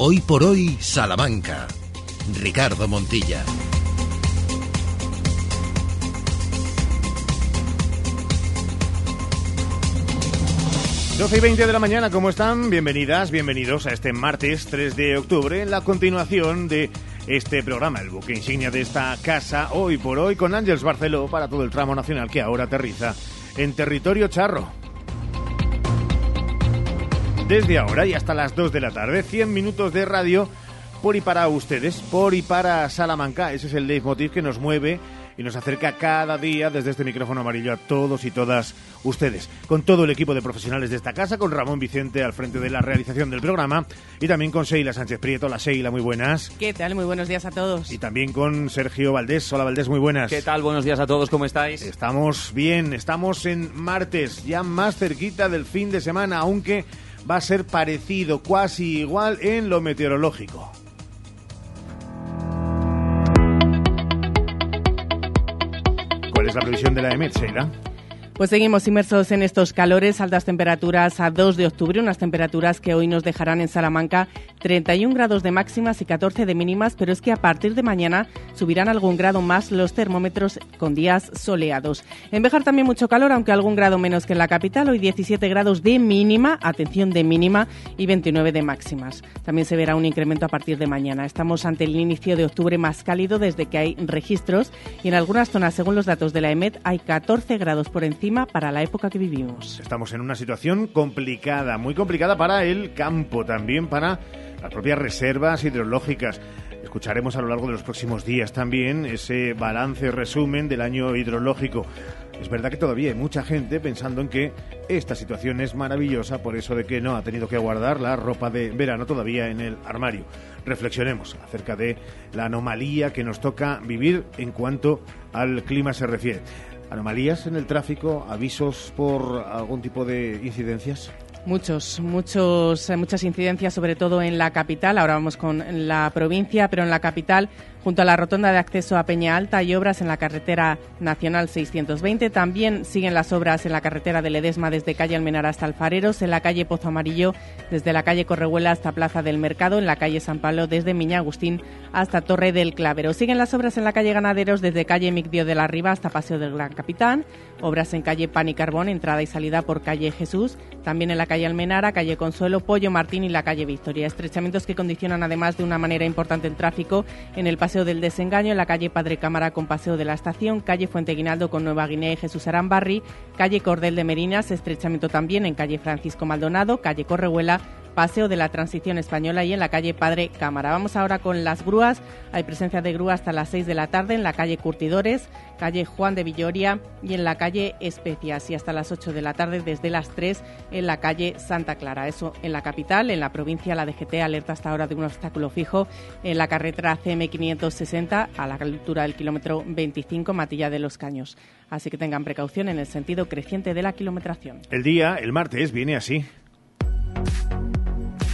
Hoy por hoy, Salamanca. Ricardo Montilla. 12 y 20 de la mañana, ¿cómo están? Bienvenidas, bienvenidos a este martes 3 de octubre, la continuación de este programa, el buque insignia de esta casa, hoy por hoy, con Ángeles Barceló para todo el tramo nacional que ahora aterriza en territorio charro. Desde ahora y hasta las 2 de la tarde, 100 minutos de radio por y para ustedes, por y para Salamanca. Ese es el leitmotiv que nos mueve y nos acerca cada día desde este micrófono amarillo a todos y todas ustedes, con todo el equipo de profesionales de esta casa, con Ramón Vicente al frente de la realización del programa y también con Sheila Sánchez Prieto. La Sheila, muy buenas. ¿Qué tal? Muy buenos días a todos. Y también con Sergio Valdés. Hola Valdés, muy buenas. ¿Qué tal? Buenos días a todos, ¿cómo estáis? Estamos bien, estamos en martes, ya más cerquita del fin de semana, aunque va a ser parecido, casi igual en lo meteorológico. ¿Cuál es la previsión de la EMET? Pues seguimos inmersos en estos calores, altas temperaturas a 2 de octubre, unas temperaturas que hoy nos dejarán en Salamanca 31 grados de máximas y 14 de mínimas, pero es que a partir de mañana subirán algún grado más los termómetros con días soleados. En Bejar también mucho calor, aunque algún grado menos que en la capital, hoy 17 grados de mínima, atención de mínima, y 29 de máximas. También se verá un incremento a partir de mañana. Estamos ante el inicio de octubre más cálido desde que hay registros y en algunas zonas, según los datos de la EMET, hay 14 grados por encima para la época que vivimos. Estamos en una situación complicada, muy complicada para el campo, también para las propias reservas hidrológicas. Escucharemos a lo largo de los próximos días también ese balance resumen del año hidrológico. Es verdad que todavía hay mucha gente pensando en que esta situación es maravillosa por eso de que no ha tenido que guardar la ropa de verano todavía en el armario. Reflexionemos acerca de la anomalía que nos toca vivir en cuanto al clima se refiere. ¿Anomalías en el tráfico? ¿Avisos por algún tipo de incidencias? Muchos, muchos, muchas incidencias, sobre todo en la capital. Ahora vamos con la provincia, pero en la capital Junto a la rotonda de acceso a Peña Alta hay obras en la carretera nacional 620. También siguen las obras en la carretera de Ledesma desde calle Almenar hasta Alfareros, en la calle Pozo Amarillo desde la calle Correhuela hasta Plaza del Mercado, en la calle San Pablo desde Miña Agustín hasta Torre del Clavero. Siguen las obras en la calle Ganaderos desde calle Migdio de la Riva hasta Paseo del Gran Capitán. Obras en calle Pan y Carbón, entrada y salida por calle Jesús. También en la calle Almenara, calle Consuelo, Pollo Martín y la calle Victoria. Estrechamientos que condicionan además de una manera importante el tráfico en el Paseo del Desengaño, en la calle Padre Cámara con Paseo de la Estación, calle Fuente Guinaldo con Nueva Guinea y Jesús Arambarri, calle Cordel de Merinas, estrechamiento también en calle Francisco Maldonado, calle Correhuela, Paseo de la Transición Española y en la calle Padre Cámara. Vamos ahora con las grúas. Hay presencia de grúa hasta las 6 de la tarde en la calle Curtidores, calle Juan de Villoria y en la calle Especias y hasta las 8 de la tarde desde las 3 en la calle Santa Clara. Eso en la capital, en la provincia la DGT alerta hasta ahora de un obstáculo fijo en la carretera CM 560 a la altura del kilómetro 25 Matilla de los Caños. Así que tengan precaución en el sentido creciente de la kilometración. El día, el martes, viene así.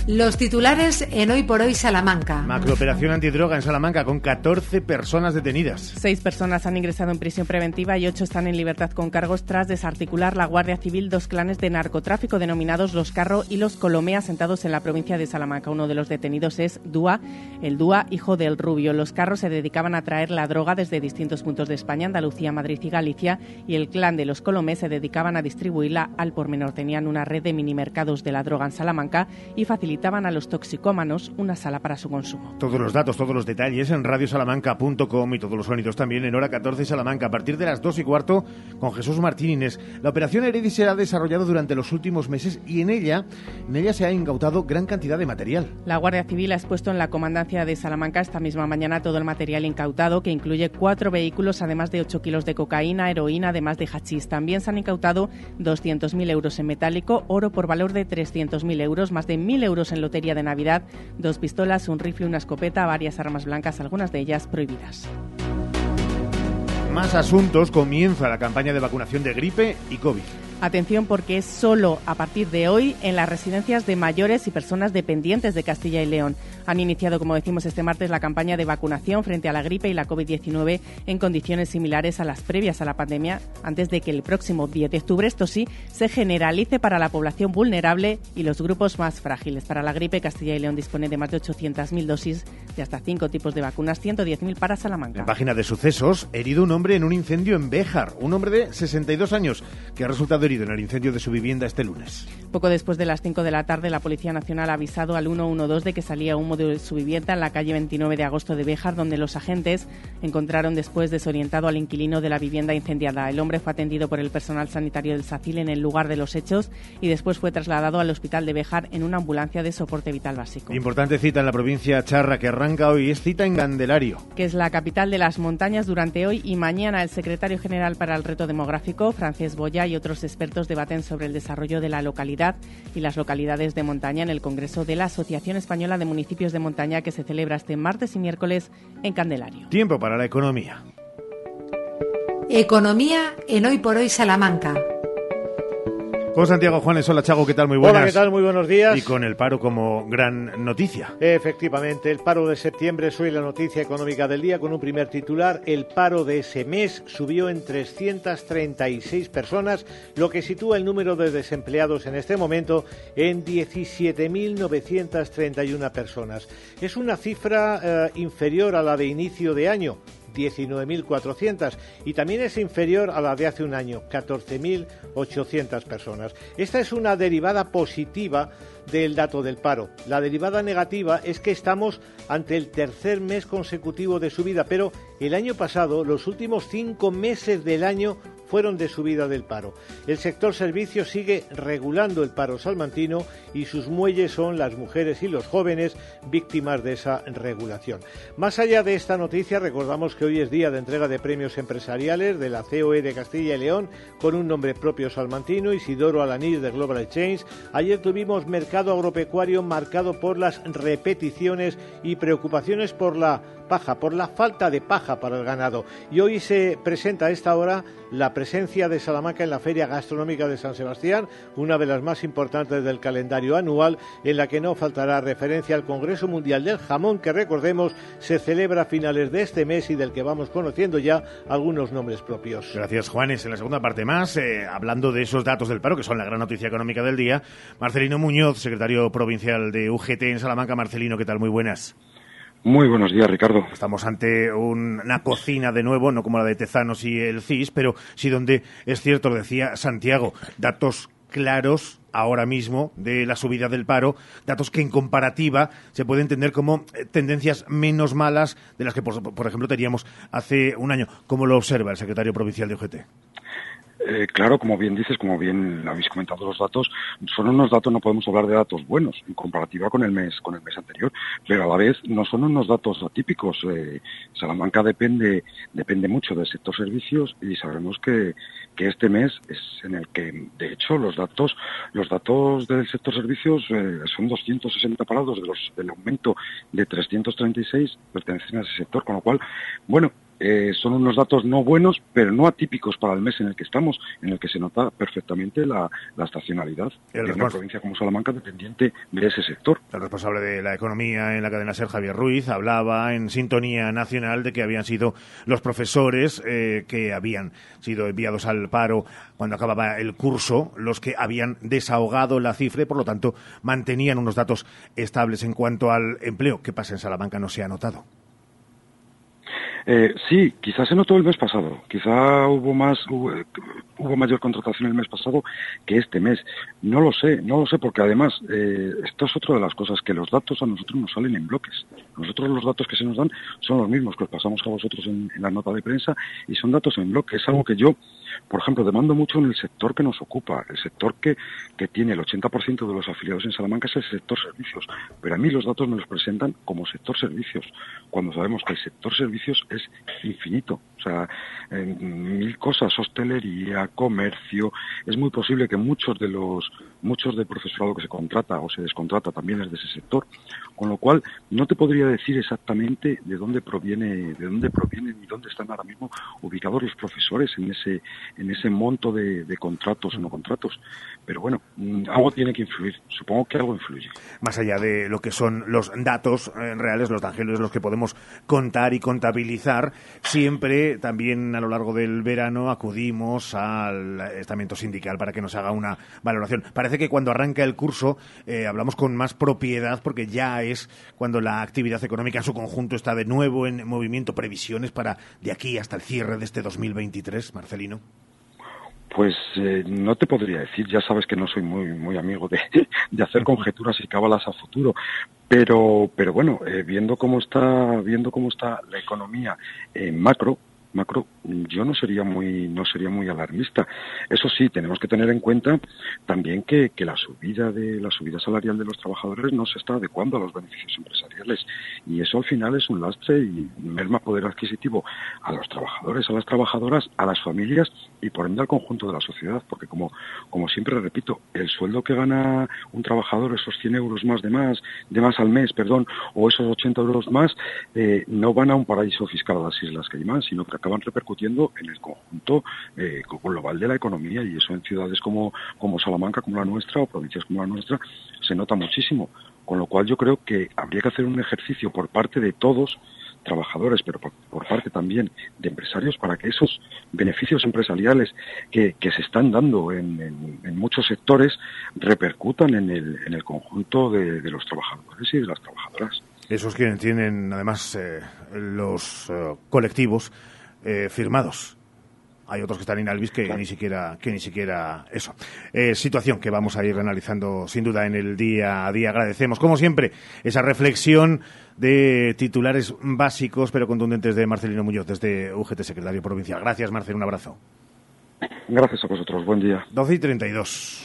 Los titulares en Hoy por Hoy Salamanca. Macrooperación antidroga en Salamanca con 14 personas detenidas. Seis personas han ingresado en prisión preventiva y ocho están en libertad con cargos tras desarticular la Guardia Civil dos clanes de narcotráfico denominados Los Carro y Los Colomé asentados en la provincia de Salamanca. Uno de los detenidos es Dúa, el Dúa, hijo del Rubio. Los Carros se dedicaban a traer la droga desde distintos puntos de España, Andalucía, Madrid y Galicia y el clan de Los Colomé se dedicaban a distribuirla al por menor. Tenían una red de minimercados de la droga en Salamanca y facilitaban facilitaban a los toxicómanos una sala para su consumo. Todos los datos, todos los detalles en radiosalamanca.com y todos los sonidos también en hora 14 Salamanca a partir de las 2 y cuarto con Jesús Martín Inés. La operación Heredis se ha desarrollado durante los últimos meses y en ella, en ella se ha incautado gran cantidad de material. La Guardia Civil ha expuesto en la comandancia de Salamanca esta misma mañana todo el material incautado que incluye cuatro vehículos además de 8 kilos de cocaína, heroína además de hachís. También se han incautado 200.000 euros en metálico, oro por valor de 300.000 euros, más de 1.000 euros en lotería de Navidad, dos pistolas, un rifle, una escopeta, varias armas blancas, algunas de ellas prohibidas. Más asuntos, comienza la campaña de vacunación de gripe y COVID. Atención porque es solo a partir de hoy en las residencias de mayores y personas dependientes de Castilla y León. Han iniciado, como decimos este martes, la campaña de vacunación frente a la gripe y la COVID-19 en condiciones similares a las previas a la pandemia, antes de que el próximo 10 de octubre, esto sí, se generalice para la población vulnerable y los grupos más frágiles. Para la gripe, Castilla y León dispone de más de 800.000 dosis de hasta cinco tipos de vacunas, 110.000 para Salamanca. En página de sucesos, herido un hombre en un incendio en Béjar, un hombre de 62 años que ha resultado herido en el incendio de su vivienda este lunes. Poco después de las 5 de la tarde, la Policía Nacional ha avisado al 112 de que salía humo de su vivienda en la calle 29 de agosto de Béjar, donde los agentes encontraron después desorientado al inquilino de la vivienda incendiada. El hombre fue atendido por el personal sanitario del SACIL en el lugar de los hechos y después fue trasladado al hospital de Béjar en una ambulancia de soporte vital básico. Importante cita en la provincia charra que arranca hoy es cita en Candelario. Que es la capital de las montañas durante hoy y mañana el secretario general para el reto demográfico, Francés Boya, y otros expertos debaten sobre el desarrollo de la localidad y las localidades de montaña en el Congreso de la Asociación Española de Municipios de Montaña que se celebra este martes y miércoles en Candelario. Tiempo para la economía. Economía en Hoy por Hoy Salamanca. Con Santiago Juanes, hola Chago, ¿qué tal? Muy buenas. Hola, ¿qué tal? Muy buenos días. Y con el paro como gran noticia. Efectivamente, el paro de septiembre es hoy la noticia económica del día con un primer titular. El paro de ese mes subió en 336 personas, lo que sitúa el número de desempleados en este momento en 17.931 personas. Es una cifra eh, inferior a la de inicio de año, 19.400 y también es inferior a la de hace un año, 14.800 personas. Esta es una derivada positiva del dato del paro. La derivada negativa es que estamos ante el tercer mes consecutivo de subida, pero el año pasado, los últimos cinco meses del año fueron de subida del paro. El sector servicios sigue regulando el paro salmantino y sus muelles son las mujeres y los jóvenes víctimas de esa regulación. Más allá de esta noticia, recordamos que hoy es día de entrega de premios empresariales de la COE de Castilla y León con un nombre propio salmantino, Isidoro Alanís de Global Change. Ayer tuvimos mercado agropecuario marcado por las repeticiones y preocupaciones por la paja, por la falta de paja para el ganado. Y hoy se presenta a esta hora la presencia de Salamanca en la Feria Gastronómica de San Sebastián, una de las más importantes del calendario anual, en la que no faltará referencia al Congreso Mundial del Jamón, que recordemos se celebra a finales de este mes y del que vamos conociendo ya algunos nombres propios. Gracias, Juanes. En la segunda parte más, eh, hablando de esos datos del paro, que son la gran noticia económica del día, Marcelino Muñoz, secretario provincial de UGT en Salamanca. Marcelino, ¿qué tal? Muy buenas. Muy buenos días, Ricardo. Estamos ante una cocina de nuevo, no como la de Tezanos y el CIS, pero sí donde es cierto, lo decía Santiago, datos claros ahora mismo de la subida del paro, datos que en comparativa se puede entender como eh, tendencias menos malas de las que, por, por ejemplo, teníamos hace un año. ¿Cómo lo observa el secretario provincial de UGT? Eh, claro, como bien dices, como bien habéis comentado los datos, son unos datos, no podemos hablar de datos buenos en comparativa con el mes, con el mes anterior, pero a la vez no son unos datos atípicos. Eh, Salamanca depende, depende mucho del sector servicios y sabemos que, que este mes es en el que, de hecho, los datos, los datos del sector servicios eh, son 260 parados de los, del aumento de 336 pertenecen a ese sector, con lo cual, bueno, eh, son unos datos no buenos, pero no atípicos para el mes en el que estamos, en el que se nota perfectamente la, estacionalidad en una provincia como Salamanca dependiente de ese sector. El responsable de la economía en la cadena SER, Javier Ruiz, hablaba en sintonía nacional de que habían sido los profesores eh, que habían sido enviados al paro cuando acababa el curso los que habían desahogado la cifra y, por lo tanto, mantenían unos datos estables en cuanto al empleo. ¿Qué pasa en Salamanca? No se ha notado. Eh, sí, quizás se notó el mes pasado. Quizá hubo más, hubo, mayor contratación el mes pasado que este mes. No lo sé, no lo sé, porque además eh, esto es otra de las cosas que los datos a nosotros nos salen en bloques. Nosotros los datos que se nos dan son los mismos que os pasamos a vosotros en, en la nota de prensa y son datos en bloque. Es algo que yo por ejemplo, demando mucho en el sector que nos ocupa, el sector que, que tiene el 80% de los afiliados en Salamanca es el sector servicios, pero a mí los datos me los presentan como sector servicios, cuando sabemos que el sector servicios es infinito, O sea, en mil cosas, hostelería, comercio. Es muy posible que muchos de los muchos del profesorado que se contrata o se descontrata también es de ese sector, con lo cual no te podría decir exactamente de dónde proviene, de dónde provienen y dónde están ahora mismo ubicados los profesores en ese en ese monto de, contratos o no contratos. Pero bueno, mm, algo tiene que influir. Supongo que algo influye. Más allá de lo que son los datos eh, reales, los tangibles, los que podemos contar y contabilizar, siempre también a lo largo del verano acudimos al estamento sindical para que nos haga una valoración. Parece que cuando arranca el curso eh, hablamos con más propiedad porque ya es cuando la actividad económica en su conjunto está de nuevo en movimiento. Previsiones para de aquí hasta el cierre de este 2023, Marcelino. Pues eh, no te podría decir, ya sabes que no soy muy muy amigo de, de hacer conjeturas y cábalas a futuro, pero pero bueno, eh, viendo cómo está viendo cómo está la economía en macro, macro, yo no sería muy, no sería muy alarmista. Eso sí, tenemos que tener en cuenta también que, que, la subida de la subida salarial de los trabajadores no se está adecuando a los beneficios empresariales y eso al final es un lastre y merma poder adquisitivo a los trabajadores, a las trabajadoras, a las familias y por ende al conjunto de la sociedad, porque como, como siempre repito, el sueldo que gana un trabajador, esos 100 euros más de más, de más al mes, perdón, o esos 80 euros más, eh, no van a un paraíso fiscal a las Islas Caimán, sino que acaban repercutiendo en el conjunto eh, global de la economía y eso en ciudades como, como Salamanca, como la nuestra, o provincias como la nuestra, se nota muchísimo. Con lo cual yo creo que habría que hacer un ejercicio por parte de todos trabajadores, pero por, parte también de empresarios, para que esos beneficios empresariales que, se están dando en, muchos sectores repercutan en el, en el conjunto de, los trabajadores y de las trabajadoras. Esos quienes tienen, además, eh, los eh, colectivos eh, firmados. Hay otros que están en Alvis que ni siquiera que ni siquiera eso. Eh, situación que vamos a ir analizando sin duda en el día a día. Agradecemos, como siempre, esa reflexión de titulares básicos pero contundentes de Marcelino Muñoz desde UGT Secretario Provincial. Gracias, Marcel. Un abrazo. Gracias a vosotros. Buen día. 12 y 32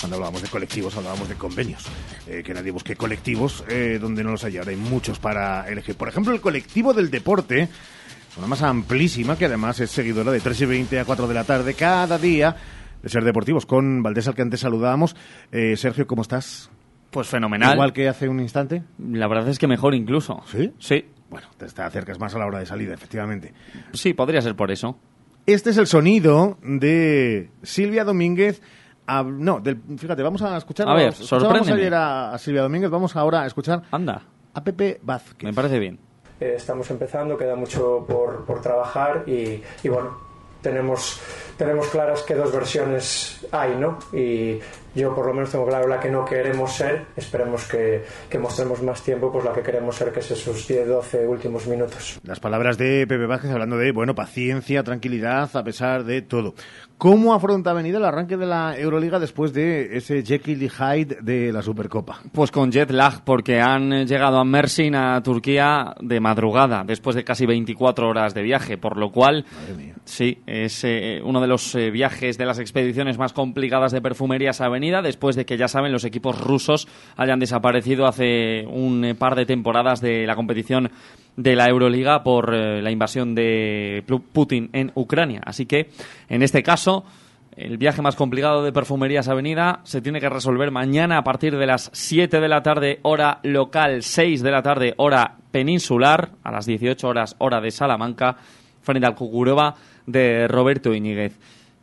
cuando hablábamos de colectivos, hablábamos de convenios. Eh, que nadie busque colectivos eh, donde no los haya. Ahora hay muchos para elegir. Por ejemplo, el colectivo del deporte, una masa amplísima que además es seguidora de 3 y 20 a 4 de la tarde cada día de Ser Deportivos. Con Valdés, al que antes saludábamos. Eh, Sergio, ¿cómo estás? Pues fenomenal. Igual que hace un instante. La verdad es que mejor incluso. ¿Sí? Sí. Bueno, te acercas más a la hora de salida, efectivamente. Sí, podría ser por eso. Este es el sonido de Silvia Domínguez no, fíjate, vamos a escuchar. A ver, sorprende. ayer a, Silvia Domínguez, vamos ahora a escuchar. Anda. A Pepe Vázquez. Me parece bien. Eh, estamos empezando, queda mucho por, por trabajar y, y, bueno, tenemos, tenemos claras que dos versiones hay, ¿no? Y yo por lo menos tengo claro la que no queremos ser, esperemos que, que mostremos más tiempo, pues la que queremos ser, que es esos 10, 12 últimos minutos. Las palabras de Pepe Vázquez hablando de, bueno, paciencia, tranquilidad, a pesar de todo. ¿Cómo afronta Avenida el arranque de la Euroliga después de ese Jekyll y Hyde de la Supercopa? Pues con jet lag, porque han llegado a Mersin, a Turquía, de madrugada, después de casi 24 horas de viaje, por lo cual, sí, es eh, uno de los eh, viajes de las expediciones más complicadas de perfumería a Avenida, después de que, ya saben, los equipos rusos hayan desaparecido hace un eh, par de temporadas de la competición de la Euroliga por eh, la invasión de Putin en Ucrania. Así que, en este caso, el viaje más complicado de Perfumerías Avenida se tiene que resolver mañana a partir de las 7 de la tarde, hora local, 6 de la tarde, hora peninsular, a las 18 horas, hora de Salamanca, frente al Cucurova de Roberto Iñiguez.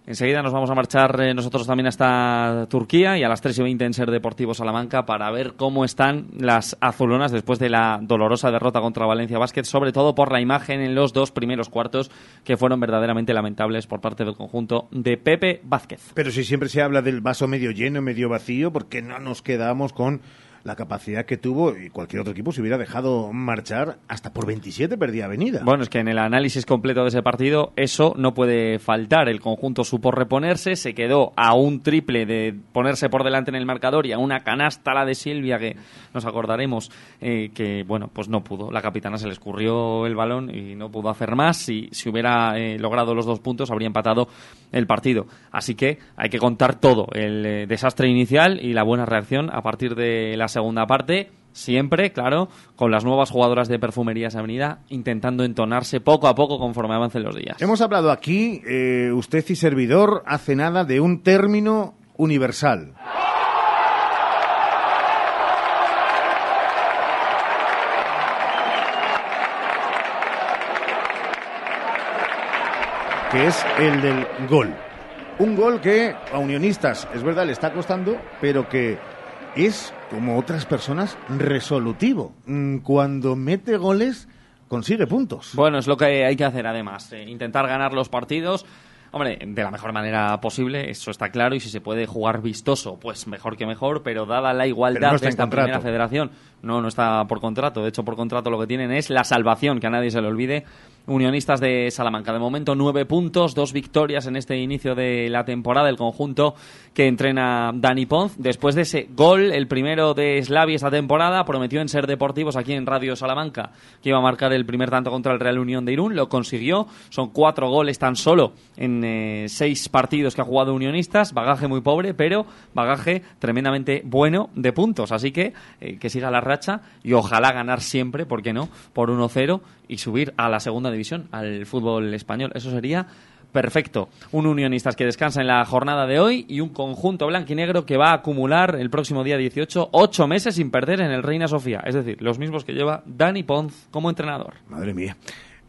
Enseguida nos vamos a marchar eh, nosotros también hasta Turquía y a las 3 y 20 en Ser Deportivo Salamanca para ver cómo están las azulonas después de la dolorosa derrota contra Valencia Basket, sobre todo por la imagen en los dos primeros cuartos que fueron verdaderamente lamentables por parte del conjunto de Pepe Vázquez. Pero si siempre se habla del vaso medio lleno, medio vacío, ¿por qué no nos quedamos con la capacidad que tuvo y cualquier otro equipo se hubiera dejado marchar hasta por 27 perdía Avenida. Bueno, es que en el análisis completo de ese partido eso no puede faltar. El conjunto supo reponerse, se quedó a un triple de ponerse por delante en el marcador y a una canasta la de Silvia que nos acordaremos eh, que, bueno, pues no pudo. La capitana se le escurrió el balón y no pudo hacer más. Si, si hubiera eh, logrado los dos puntos habría empatado el partido. Así que hay que contar todo, el eh, desastre inicial y la buena reacción a partir de la segunda parte siempre, claro, con las nuevas jugadoras de Perfumerías Avenida, intentando entonarse poco a poco conforme avancen los días. Hemos hablado aquí, eh, usted y servidor, hace nada de un término universal. que es el del gol. Un gol que a unionistas, es verdad, le está costando, pero que es, como otras personas, resolutivo. Mm, cuando mete goles, consigue puntos. Bueno, es lo que hay que hacer además, eh, intentar ganar los partidos. Hombre, de la mejor manera posible, eso está claro, y si se puede jugar vistoso, pues mejor que mejor, pero dada la igualdad de esta primera federación, no, no está por contrato, de hecho por contrato lo que tienen es la salvación, que a nadie se le olvide, Unionistas de Salamanca. De momento nueve puntos, dos victorias en este inicio de la temporada, el conjunto que entrena Dani Ponz. Después de ese gol, el primero de Slavi esta temporada, prometió en ser deportivos aquí en Radio Salamanca que iba a marcar el primer tanto contra el Real Unión de Irún. Lo consiguió. Son cuatro goles tan solo en eh, seis partidos que ha jugado Unionistas. Bagaje muy pobre, pero bagaje tremendamente bueno de puntos. Así que eh, que siga la racha y ojalá ganar siempre, ¿por qué no? Por 1-0 y subir a la segunda división, al fútbol español. Eso sería perfecto. Un Unionistas que descansa en la jornada de hoy y un conjunto blanquinegro que va a acumular el próximo día 18 ocho meses sin perder en el Reina Sofía. Es decir, los mismos que lleva Dani Ponz como entrenador. Madre mía.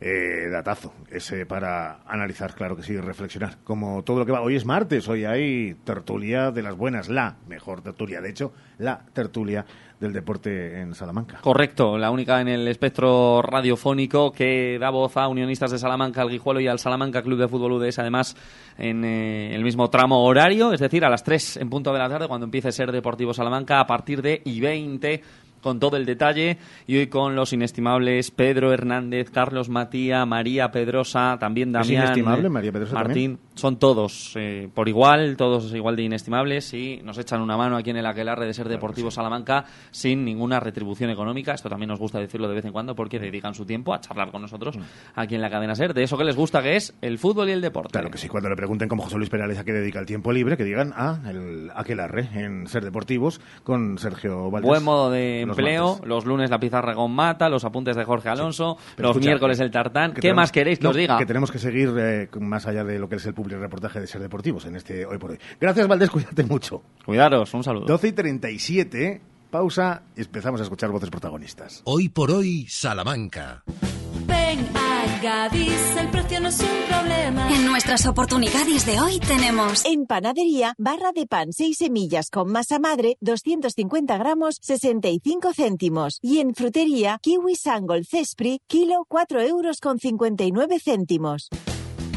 Eh, datazo, ese para analizar, claro que sí, reflexionar. Como todo lo que va. Hoy es martes, hoy hay tertulia de las buenas, la mejor tertulia, de hecho, la tertulia del deporte en Salamanca. Correcto, la única en el espectro radiofónico que da voz a unionistas de Salamanca, al Guijuelo y al Salamanca Club de Fútbol UDS, además en eh, el mismo tramo horario, es decir, a las 3 en punto de la tarde, cuando empiece a ser Deportivo Salamanca, a partir de I-20 con todo el detalle y hoy con los inestimables Pedro Hernández, Carlos Matía, María Pedrosa, también Damián, inestimable María Pedrosa Martín, son todos eh, por igual, todos igual de inestimables y nos echan una mano aquí en el aquelarre de ser Deportivo Salamanca sin ninguna retribución económica, esto también nos gusta decirlo de vez en cuando porque dedican su tiempo a charlar con nosotros aquí en la cadena SER, de eso que les gusta que es el fútbol y el deporte. Claro que sí, cuando le pregunten como José Luis Perales a qué dedica el tiempo libre, que digan a el aquelarre en Ser Deportivos con Sergio Valdés. Buen modo de empleo. Los lunes la pizarra con Mata, los apuntes de Jorge Alonso, los miércoles el tartán. ¿Qué más queréis que os diga? Que tenemos que seguir eh, más allá de lo que es el público reportaje de Ser Deportivos en este Hoy por Hoy. Gracias, Valdés, cuídate mucho. Cuidaros, un saludo. 12 y 37, pausa y empezamos a escuchar voces protagonistas. Hoy por Hoy, Salamanca. Ven a Gadis, el precio no es un problema. En nuestras oportunidades de hoy tenemos... En panadería, barra de pan 6 semillas con masa madre, 250 gramos, 65 céntimos. Y en frutería, kiwi sangol cespri, kilo 4 euros con 59 céntimos.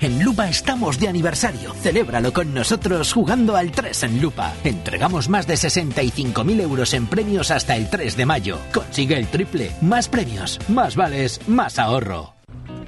En Lupa estamos de aniversario. Celébralo con nosotros jugando al 3 en Lupa. Entregamos más de 65.000 euros en premios hasta el 3 de mayo. Consigue el triple. Más premios, más vales, más ahorro.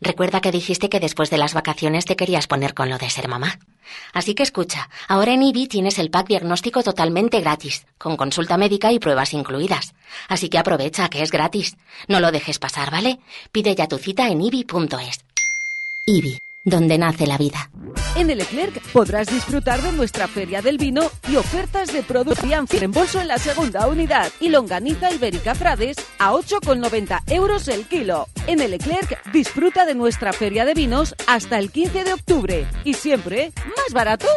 Recuerda que dijiste que después de las vacaciones te querías poner con lo de ser mamá. Así que escucha, ahora en IBI tienes el pack diagnóstico totalmente gratis, con consulta médica y pruebas incluidas. Así que aprovecha que es gratis. No lo dejes pasar, ¿vale? Pide ya tu cita en IBI.es. IBI donde nace la vida. En el podrás disfrutar de nuestra feria del vino y ofertas de productos en bolso en la segunda unidad y longaniza ibérica Frades a 8,90 euros el kilo. En el disfruta de nuestra feria de vinos hasta el 15 de octubre y siempre más baratos.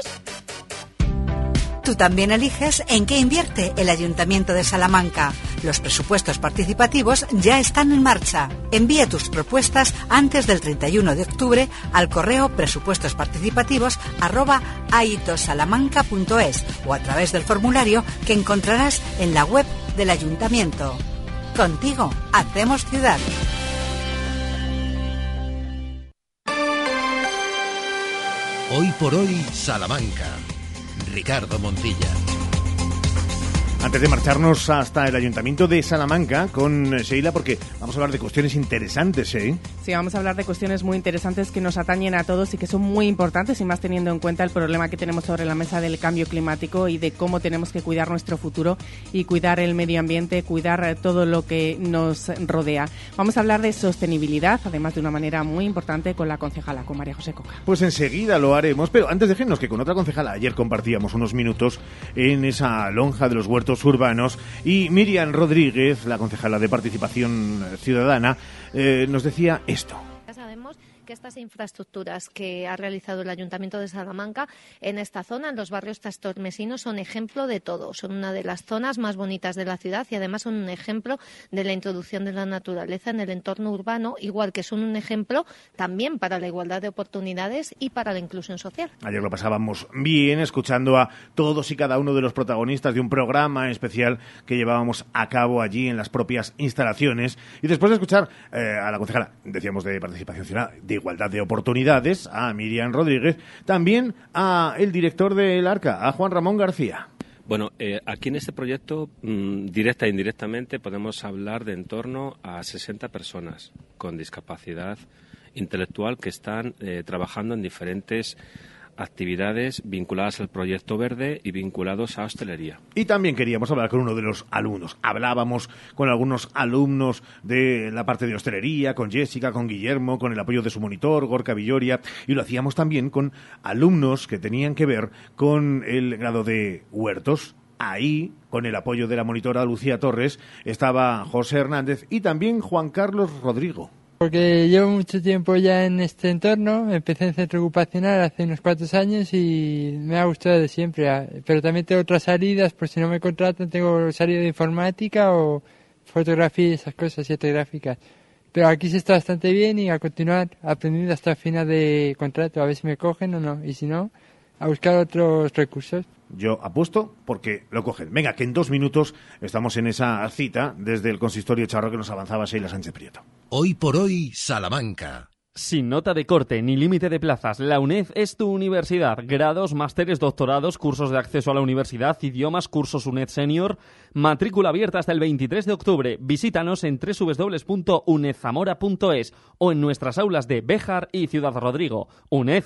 Tú también eliges en qué invierte el Ayuntamiento de Salamanca. Los presupuestos participativos ya están en marcha. Envía tus propuestas antes del 31 de octubre al correo presupuestosparticipativos@aitosalamanca.es o a través del formulario que encontrarás en la web del Ayuntamiento. Contigo hacemos ciudad. Hoy por hoy, Salamanca. Ricardo Montilla. Antes de marcharnos hasta el Ayuntamiento de Salamanca con Sheila, porque vamos a hablar de cuestiones interesantes, ¿eh? Sí, vamos a hablar de cuestiones muy interesantes que nos atañen a todos y que son muy importantes, y más teniendo en cuenta el problema que tenemos sobre la mesa del cambio climático y de cómo tenemos que cuidar nuestro futuro y cuidar el medio ambiente, cuidar todo lo que nos rodea. Vamos a hablar de sostenibilidad, además de una manera muy importante con la concejala, con María José Coca. Pues enseguida lo haremos, pero antes déjenos que con otra concejala ayer compartíamos unos minutos en esa lonja de los huertos urbanos. Y Miriam Rodríguez, la concejala de Participación Ciudadana, eh, nos decía esto estas infraestructuras que ha realizado el Ayuntamiento de Salamanca en esta zona, en los barrios trastormesinos, son ejemplo de todo. Son una de las zonas más bonitas de la ciudad y además son un ejemplo de la introducción de la naturaleza en el entorno urbano, igual que son un ejemplo también para la igualdad de oportunidades y para la inclusión social. Ayer lo pasábamos bien escuchando a todos y cada uno de los protagonistas de un programa especial que llevábamos a cabo allí en las propias instalaciones y después de escuchar eh, a la concejala, decíamos de participación ciudadana, igualdad de oportunidades, a Miriam Rodríguez, también a el director del ARCA, a Juan Ramón García. Bueno, eh, aquí en este proyecto, mm, directa e indirectamente, podemos hablar de en torno a 60 personas con discapacidad intelectual que están eh, trabajando en diferentes actividades vinculadas al proyecto verde y vinculados a hostelería. Y también queríamos hablar con uno de los alumnos. Hablábamos con algunos alumnos de la parte de hostelería, con Jessica, con Guillermo, con el apoyo de su monitor, Gorka Villoria, y lo hacíamos también con alumnos que tenían que ver con el grado de huertos. Ahí, con el apoyo de la monitora Lucía Torres, estaba José Hernández y también Juan Carlos Rodrigo. Porque llevo mucho tiempo ya en este entorno, empecé en centro ocupacional hace unos cuantos años y me ha gustado de siempre. Ah, pero también tengo otras salidas, por si no me contratan, tengo salida de informática o fotografía y esas cosas, siete gráficas. Pero aquí se está bastante bien y a continuar aprendiendo hasta el final de contrato, a ver si me cogen o no. Y si no, a buscar otros recursos. Yo apuesto porque lo cogen. Venga, que en dos minutos estamos en esa cita desde el consistorio charro que nos avanzaba Sheila Sánchez Prieto. Hoy por hoy, Salamanca. Sin nota de corte ni límite de plazas, la UNED es tu universidad. Grados, másteres, doctorados, cursos de acceso a la universidad, idiomas, cursos UNED Senior. Matrícula abierta hasta el 23 de octubre. Visítanos en www.unedzamora.es o en nuestras aulas de Béjar y Ciudad Rodrigo. UNED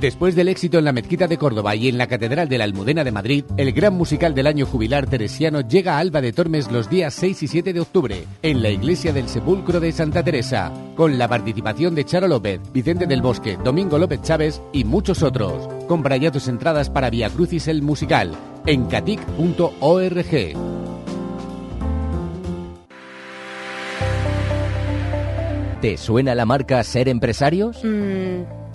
Después del éxito en la Mezquita de Córdoba y en la Catedral de la Almudena de Madrid, el gran musical del año jubilar teresiano llega a Alba de Tormes los días 6 y 7 de octubre, en la Iglesia del Sepulcro de Santa Teresa, con la participación de Charo López, Vicente del Bosque, Domingo López Chávez y muchos otros. Compra ya tus entradas para Via Crucis el musical en catic.org. ¿Te suena la marca Ser Empresarios? Mm,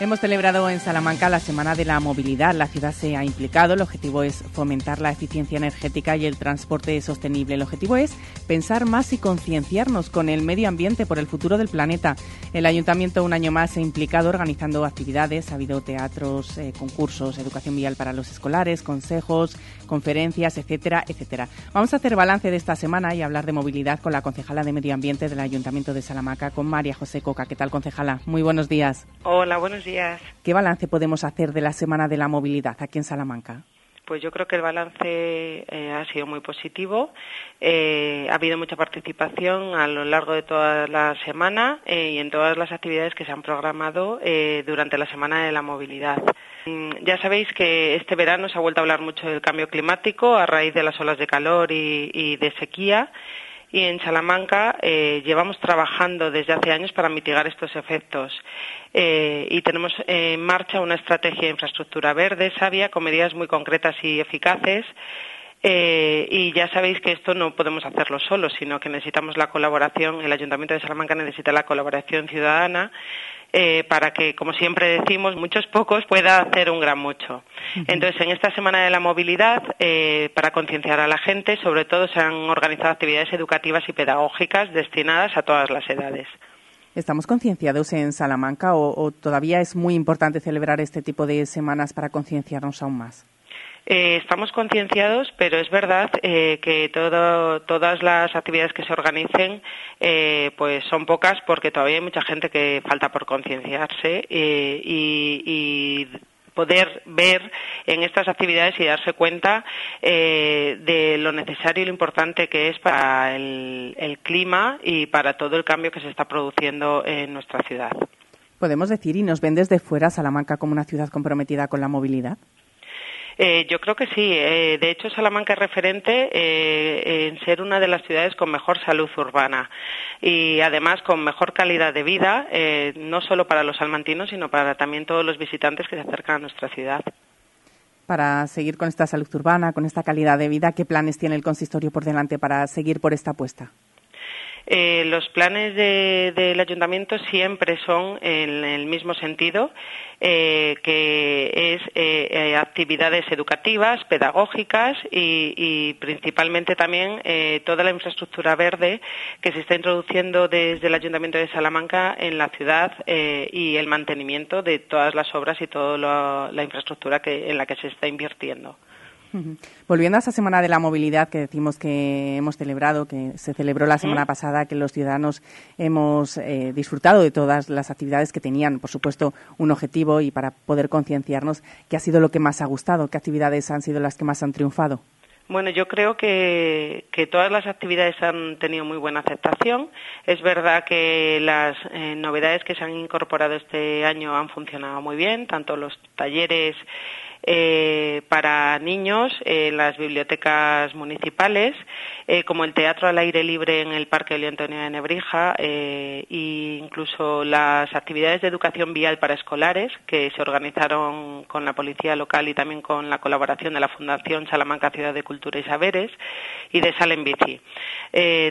Hemos celebrado en Salamanca la Semana de la Movilidad. La ciudad se ha implicado. El objetivo es fomentar la eficiencia energética y el transporte sostenible. El objetivo es pensar más y concienciarnos con el medio ambiente por el futuro del planeta. El ayuntamiento un año más se ha implicado organizando actividades. Ha habido teatros, eh, concursos, educación vial para los escolares, consejos, conferencias, etcétera, etcétera. Vamos a hacer balance de esta semana y hablar de movilidad con la concejala de Medio Ambiente del Ayuntamiento de Salamanca, con María José Coca. ¿Qué tal, concejala? Muy buenos días. Hola, buenos días. ¿Qué balance podemos hacer de la Semana de la Movilidad aquí en Salamanca? Pues yo creo que el balance eh, ha sido muy positivo. Eh, ha habido mucha participación a lo largo de toda la semana eh, y en todas las actividades que se han programado durante la Semana de la Movilidad. Mm, ya sabéis que este verano se ha vuelto a hablar mucho del cambio climático a raíz de las olas de calor y de sequía y en Salamanca eh, llevamos trabajando desde hace años para mitigar estos efectos eh, y tenemos en marcha una estrategia de infraestructura verde, sabia, con medidas muy concretas y eficaces. Eh, y ya sabéis que esto no podemos hacerlo solos, sino que necesitamos la colaboración, el Ayuntamiento de Salamanca necesita la colaboración ciudadana eh, para que, como siempre decimos, muchos pocos pueda hacer un gran mucho. Entonces, en esta Semana de la Movilidad, eh, para concienciar a la gente, sobre todo se han organizado actividades educativas y pedagógicas destinadas a todas las edades. ¿Estamos concienciados en Salamanca o todavía es muy importante celebrar este tipo de semanas para concienciarnos aún más? Eh, estamos concienciados, pero es verdad eh, que todas las actividades que se organicen eh, pues son pocas porque todavía hay mucha gente que falta por concienciarse y, poder ver en estas actividades y darse cuenta de lo necesario y lo importante que es para el clima y para todo el cambio que se está produciendo en nuestra ciudad. ¿Podemos decir y nos ven desde fuera Salamanca como una ciudad comprometida con la movilidad? Eh, yo creo que sí. Eh, de hecho, Salamanca es referente eh, en ser una de las ciudades con mejor salud urbana y además con mejor calidad de vida, no solo para los salmantinos, sino para también todos los visitantes que se acercan a nuestra ciudad. Para seguir con esta salud urbana, con esta calidad de vida, ¿qué planes tiene el consistorio por delante para seguir por esta apuesta? Eh, los planes del ayuntamiento siempre son en el mismo sentido, eh, que es eh, actividades educativas, pedagógicas y, principalmente también toda la infraestructura verde que se está introduciendo desde el ayuntamiento de Salamanca en la ciudad y el mantenimiento de todas las obras y toda la infraestructura en la que se está invirtiendo. Volviendo a esa Semana de la Movilidad que decimos que hemos celebrado, que se celebró la semana pasada, que los ciudadanos hemos eh, disfrutado de todas las actividades que tenían, por supuesto, un objetivo y para poder concienciarnos, ¿qué ha sido lo que más ha gustado? ¿Qué actividades han sido las que más han triunfado? Bueno, yo creo que, todas las actividades han tenido muy buena aceptación. Es verdad que las eh, novedades que se han incorporado este año han funcionado muy bien, tanto los talleres eh, para niños en las bibliotecas municipales, eh, como el teatro al aire libre en el Parque Olio Antonio de Nebrija e incluso las actividades de educación vial para escolares que se organizaron con la policía local y también con la colaboración de la Fundación Salamanca Ciudad de Cultura y Saberes y de Sal en Bici.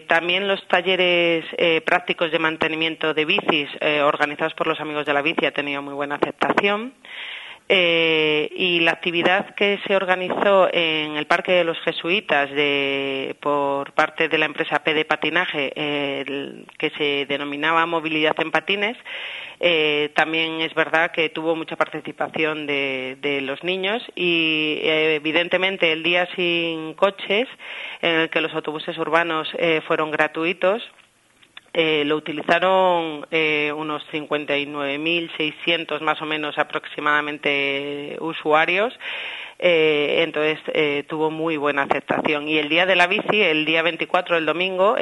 también los talleres prácticos de mantenimiento de bicis organizados por los amigos de la bici ha tenido muy buena aceptación. Eh, y la actividad que se organizó en el Parque de los Jesuitas por parte de la empresa P de Patinaje, que se denominaba Movilidad en Patines, eh, también es verdad que tuvo mucha participación de, los niños y eh, evidentemente el día sin coches, en el que los autobuses urbanos fueron gratuitos, eh, lo utilizaron eh, unos 59.600 más o menos aproximadamente usuarios eh, entonces eh, tuvo muy buena aceptación. Y el día de la bici, el día 24, el domingo,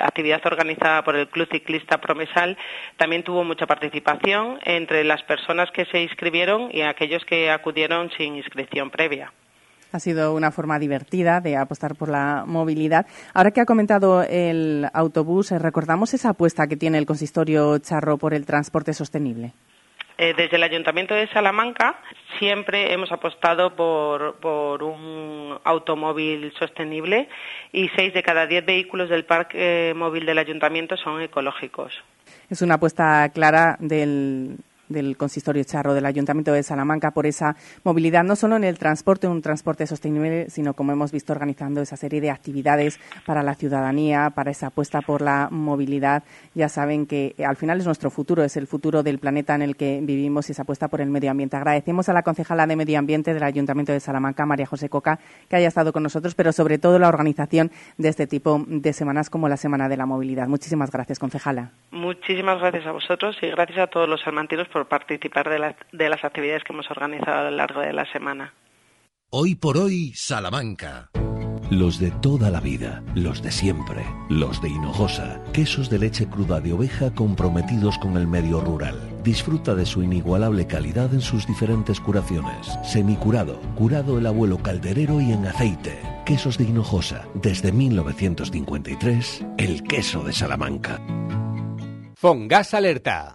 actividad organizada por el Club Ciclista Promesal, también tuvo mucha participación entre las personas que se inscribieron y aquellos que acudieron sin inscripción previa. Ha sido una forma divertida de apostar por la movilidad. Ahora que ha comentado el autobús, recordamos esa apuesta que tiene el consistorio Charro por el transporte sostenible. Eh, desde el Ayuntamiento de Salamanca siempre hemos apostado por, un automóvil sostenible y seis de cada diez vehículos del parque móvil del Ayuntamiento son ecológicos. Es una apuesta clara del, del consistorio charro del Ayuntamiento de Salamanca por esa movilidad, no solo en el transporte, un transporte sostenible, sino como hemos visto organizando esa serie de actividades para la ciudadanía, para esa apuesta por la movilidad. Ya saben que al final es nuestro futuro, es el futuro del planeta en el que vivimos y esa apuesta por el medio ambiente. Agradecemos a la concejala de Medio Ambiente del Ayuntamiento de Salamanca, María José Coca, que haya estado con nosotros, pero sobre todo la organización de este tipo de semanas como la Semana de la Movilidad. Muchísimas gracias, concejala. Muchísimas gracias a vosotros y gracias a todos los salmantinos por participar de, de las actividades que hemos organizado a lo largo de la semana. Hoy por hoy, Salamanca. Los de toda la vida, los de siempre, los de Hinojosa, quesos de leche cruda de oveja comprometidos con el medio rural. Disfruta de su inigualable calidad en sus diferentes curaciones. Semicurado, curado el abuelo calderero y en aceite. Quesos de Hinojosa, desde 1953, el queso de Salamanca. Fongas Alerta.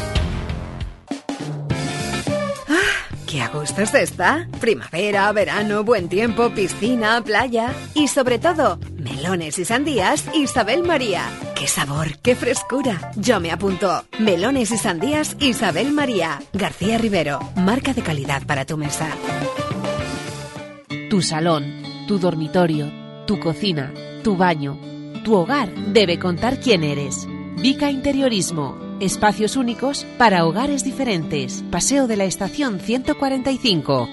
¡Qué a gusto está! Primavera, verano, buen tiempo, piscina, playa y sobre todo, melones y sandías Isabel María. ¡Qué sabor, qué frescura! Yo me apunto. Melones y sandías Isabel María. García Rivero, marca de calidad para tu mesa. Tu salón, tu dormitorio, tu cocina, tu baño, tu hogar debe contar quién eres. Vica Interiorismo Espacios únicos para hogares diferentes. Paseo de la Estación 145.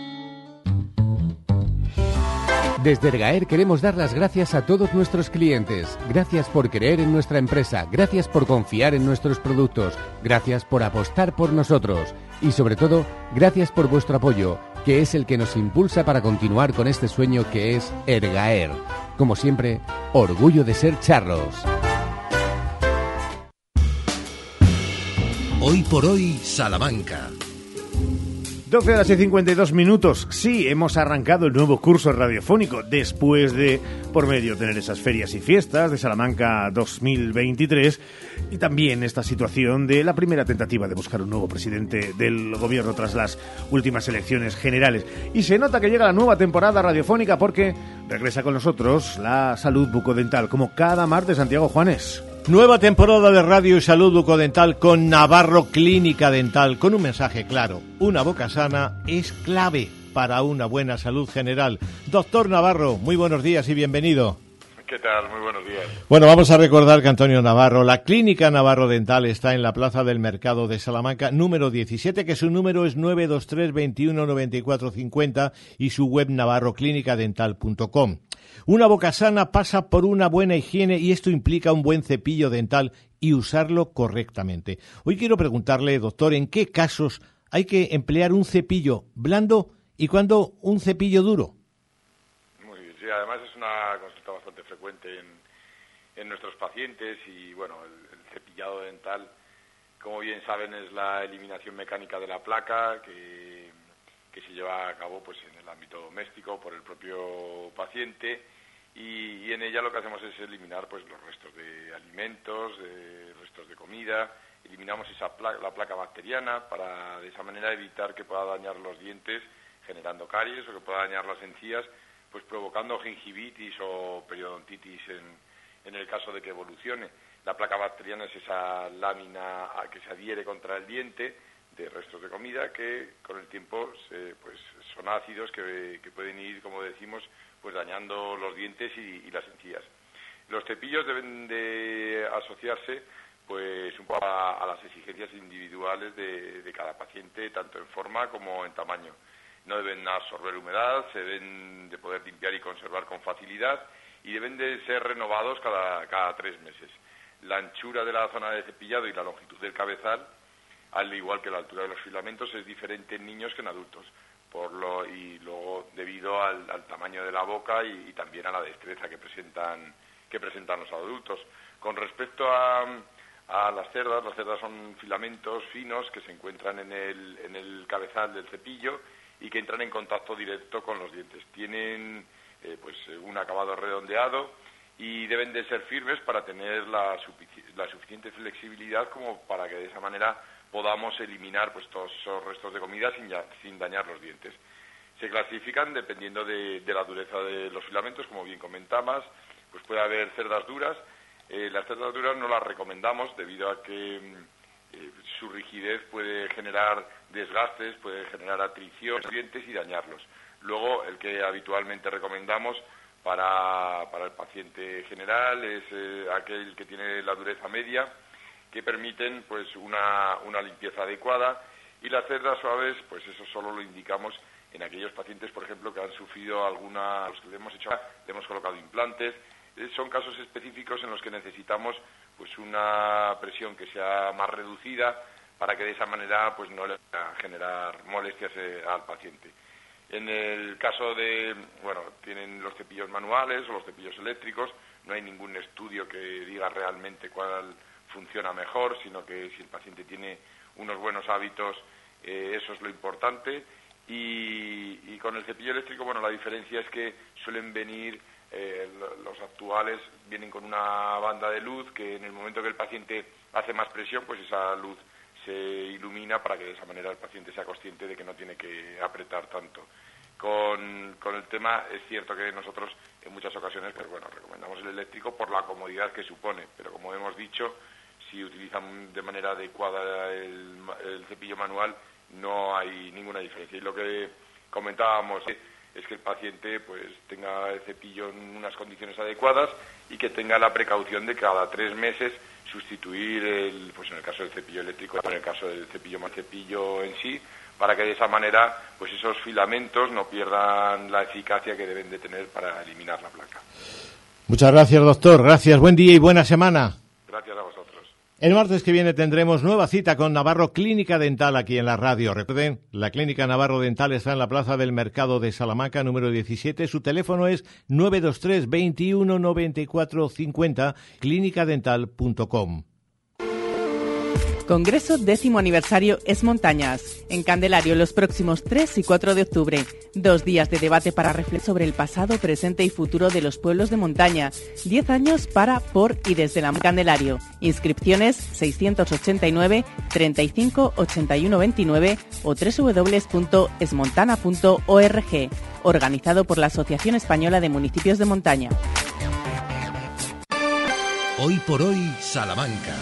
Desde Ergaer queremos dar las gracias a todos nuestros clientes. Gracias por creer en nuestra empresa, gracias por confiar en nuestros productos, gracias por apostar por nosotros y sobre todo, gracias por vuestro apoyo, que es el que nos impulsa para continuar con este sueño que es Ergaer. Como siempre, orgullo de ser charros. Hoy por hoy, Salamanca. 12 horas y 52 minutos. Sí, hemos arrancado el nuevo curso radiofónico después de, por medio, tener esas ferias y fiestas de Salamanca 2023 y también esta situación de la primera tentativa de buscar un nuevo presidente del gobierno tras las últimas elecciones generales. Y se nota que llega la nueva temporada radiofónica porque regresa con nosotros la salud bucodental, como cada martes Santiago Juanes. Nueva temporada de Radio y Salud Bucodental con Navarro Clínica Dental, con un mensaje claro. Una boca sana es clave para una buena salud general. Doctor Navarro, muy buenos días y bienvenido. ¿Qué tal? Muy buenos días. Bueno, vamos a recordar que Antonio Navarro, la Clínica Navarro Dental está en la Plaza del Mercado de Salamanca, número 17, que su número es 923 21 94 50 y su web navarroclinicadental.com. Una boca sana pasa por una buena higiene y esto implica un buen cepillo dental y usarlo correctamente. Hoy quiero preguntarle, doctor, ¿en qué casos hay que emplear un cepillo blando y cuándo un cepillo duro? Muy bien, sí, además es una consulta bastante frecuente en, nuestros pacientes y bueno, el, cepillado dental, como bien saben, es la eliminación mecánica de la placa que que se lleva a cabo pues en ámbito doméstico por el propio paciente y, en ella lo que hacemos es eliminar pues los restos de alimentos, de restos de comida, eliminamos esa la placa bacteriana para de esa manera evitar que pueda dañar los dientes generando caries o que pueda dañar las encías pues provocando gingivitis o periodontitis en, en el caso de que evolucione. La placa bacteriana es esa lámina que se adhiere contra el diente de restos de comida que con el tiempo pues son ácidos que, pueden ir, como decimos, pues dañando los dientes y, las encías. Los cepillos deben de asociarse pues un poco a, las exigencias individuales de, de, cada paciente, tanto en forma como en tamaño. No deben absorber humedad, se deben de poder limpiar y conservar con facilidad y deben de ser renovados cada, cada tres meses. La anchura de la zona de cepillado y la longitud del cabezal, al igual que la altura de los filamentos, es diferente en niños que en adultos. Por lo, y luego debido al, tamaño de la boca y, también a la destreza que presentan, que presentan los adultos. Con respecto a, a las cerdas, las cerdas son filamentos finos que se encuentran en el, en el cabezal del cepillo y que entran en contacto directo con los dientes. Tienen eh, pues un acabado redondeado y deben de ser firmes para tener la, la, suficiente flexibilidad como para que de esa manera podamos eliminar pues todos esos restos de comida sin, sin dañar los dientes. Se clasifican dependiendo de, la dureza de los filamentos, como bien comentabas, pues puede haber cerdas duras. Eh, las cerdas duras no las recomendamos debido a que mm, eh, su rigidez puede generar desgastes, puede generar atrición los dientes y dañarlos. Luego, el que habitualmente recomendamos para, el paciente general es eh, aquel que tiene la dureza media, que permiten pues una, una limpieza adecuada y las cerdas suaves, pues eso solo lo indicamos en aquellos pacientes, por ejemplo, que han sufrido alguna, los que le hemos hecho, le hemos colocado implantes, eh, son casos específicos en los que necesitamos pues una presión que sea más reducida para que de esa manera pues no le a generar molestias eh, al paciente. En el caso de, bueno, tienen los cepillos manuales o los cepillos eléctricos, no hay ningún estudio que diga realmente cuál funciona mejor, sino que si el paciente tiene unos buenos hábitos, eh, eso es lo importante. Y, con el cepillo eléctrico, bueno, la diferencia es que suelen venir, eh, los actuales vienen con una banda de luz que en el momento que el paciente hace más presión, pues esa luz se ilumina para que de esa manera el paciente sea consciente de que no tiene que apretar tanto. Con, el tema es cierto que nosotros en muchas ocasiones pues bueno, recomendamos el eléctrico por la comodidad que supone, pero como hemos dicho, si utilizan de manera adecuada el, cepillo manual no hay ninguna diferencia. Y lo que comentábamos es que el paciente pues tenga el cepillo en unas condiciones adecuadas y que tenga la precaución de cada tres meses sustituir el, pues en el caso del cepillo eléctrico, en el caso del cepillo más cepillo en sí, para que de esa manera pues esos filamentos no pierdan la eficacia que deben de tener para eliminar la placa. Muchas gracias, doctor. Gracias. Buen día y buena semana. Gracias a vosotros. El martes que viene tendremos nueva cita con Navarro Clínica Dental aquí en la radio. Recuerden, la Clínica Navarro Dental está en la Plaza del Mercado de Salamanca, número 17. Su teléfono es 923 21 94 50, clínicadental.com. Congreso décimo aniversario Es Montañas, en Candelario los próximos 3 y 4 de octubre. Dos días de debate para reflexionar sobre el pasado, presente y futuro de los pueblos de montaña. Diez años para, por y desde la Candelario. Inscripciones 689 35 81 29 o www.esmontana.org. Organizado por la Asociación Española de Municipios de Montaña. Hoy por hoy, Salamanca.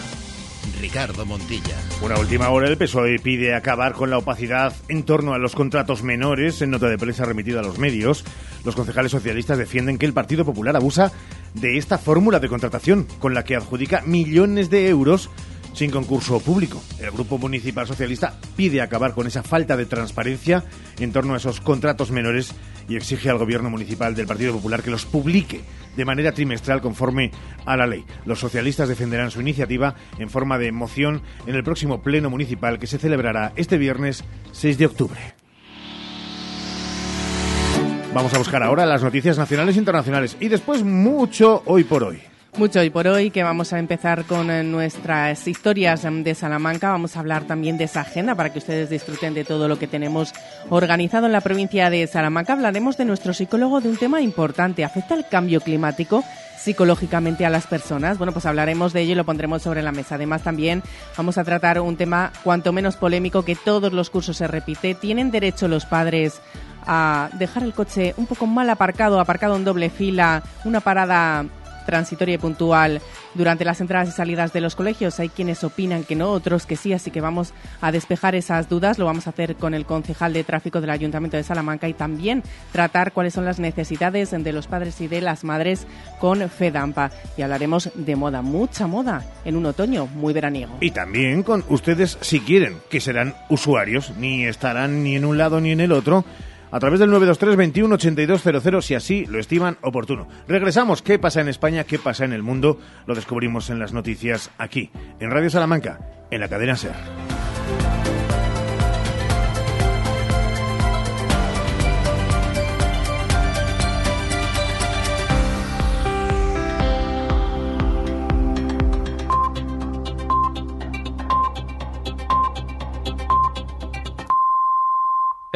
Ricardo Montilla. Una última hora, el PSOE pide acabar con la opacidad en torno a los contratos menores. En nota de prensa remitida a los medios, los concejales socialistas defienden que el Partido Popular abusa de esta fórmula de contratación con la que adjudica millones de euros sin concurso público. El Grupo Municipal Socialista pide acabar con esa falta de transparencia en torno a esos contratos menores y exige al Gobierno Municipal del Partido Popular que los publique de manera trimestral conforme a la ley. Los socialistas defenderán su iniciativa en forma de moción en el próximo Pleno Municipal que se celebrará este viernes 6 de octubre. Vamos a buscar ahora las noticias nacionales e internacionales y después mucho hoy por hoy. Mucho hoy por hoy, que vamos a empezar con eh, nuestras historias em, de Salamanca. Vamos a hablar también de esa agenda para que ustedes disfruten de todo lo que tenemos organizado en la provincia de Salamanca. Hablaremos de nuestro psicólogo de un tema importante. ¿Afecta el cambio climático? psicológicamente a las personas. Bueno, pues hablaremos de ello y lo pondremos sobre la mesa. Además, también vamos a tratar un tema cuanto menos polémico que todos los cursos se repite. ¿Tienen derecho los padres a dejar el coche un poco mal aparcado, aparcado en doble fila, una parada transitoria y puntual durante las entradas y salidas de los colegios. Hay quienes opinan que no, otros que sí, así que vamos a despejar esas dudas. Lo vamos a hacer con el concejal de tráfico del Ayuntamiento de Salamanca y también tratar cuáles son las necesidades de los padres y de las madres con FEDAMPA. Y hablaremos de moda, mucha moda, en un otoño muy veraniego. Y también con ustedes, si quieren, que serán usuarios, ni estarán ni en un lado ni en el otro a través del 923 21 8200 si así lo estiman oportuno. Regresamos. ¿Qué pasa en España? ¿Qué pasa en el mundo? Lo descubrimos en las noticias aquí, en Radio Salamanca, en la cadena SER.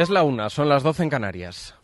Es la una, son las doce en Canarias.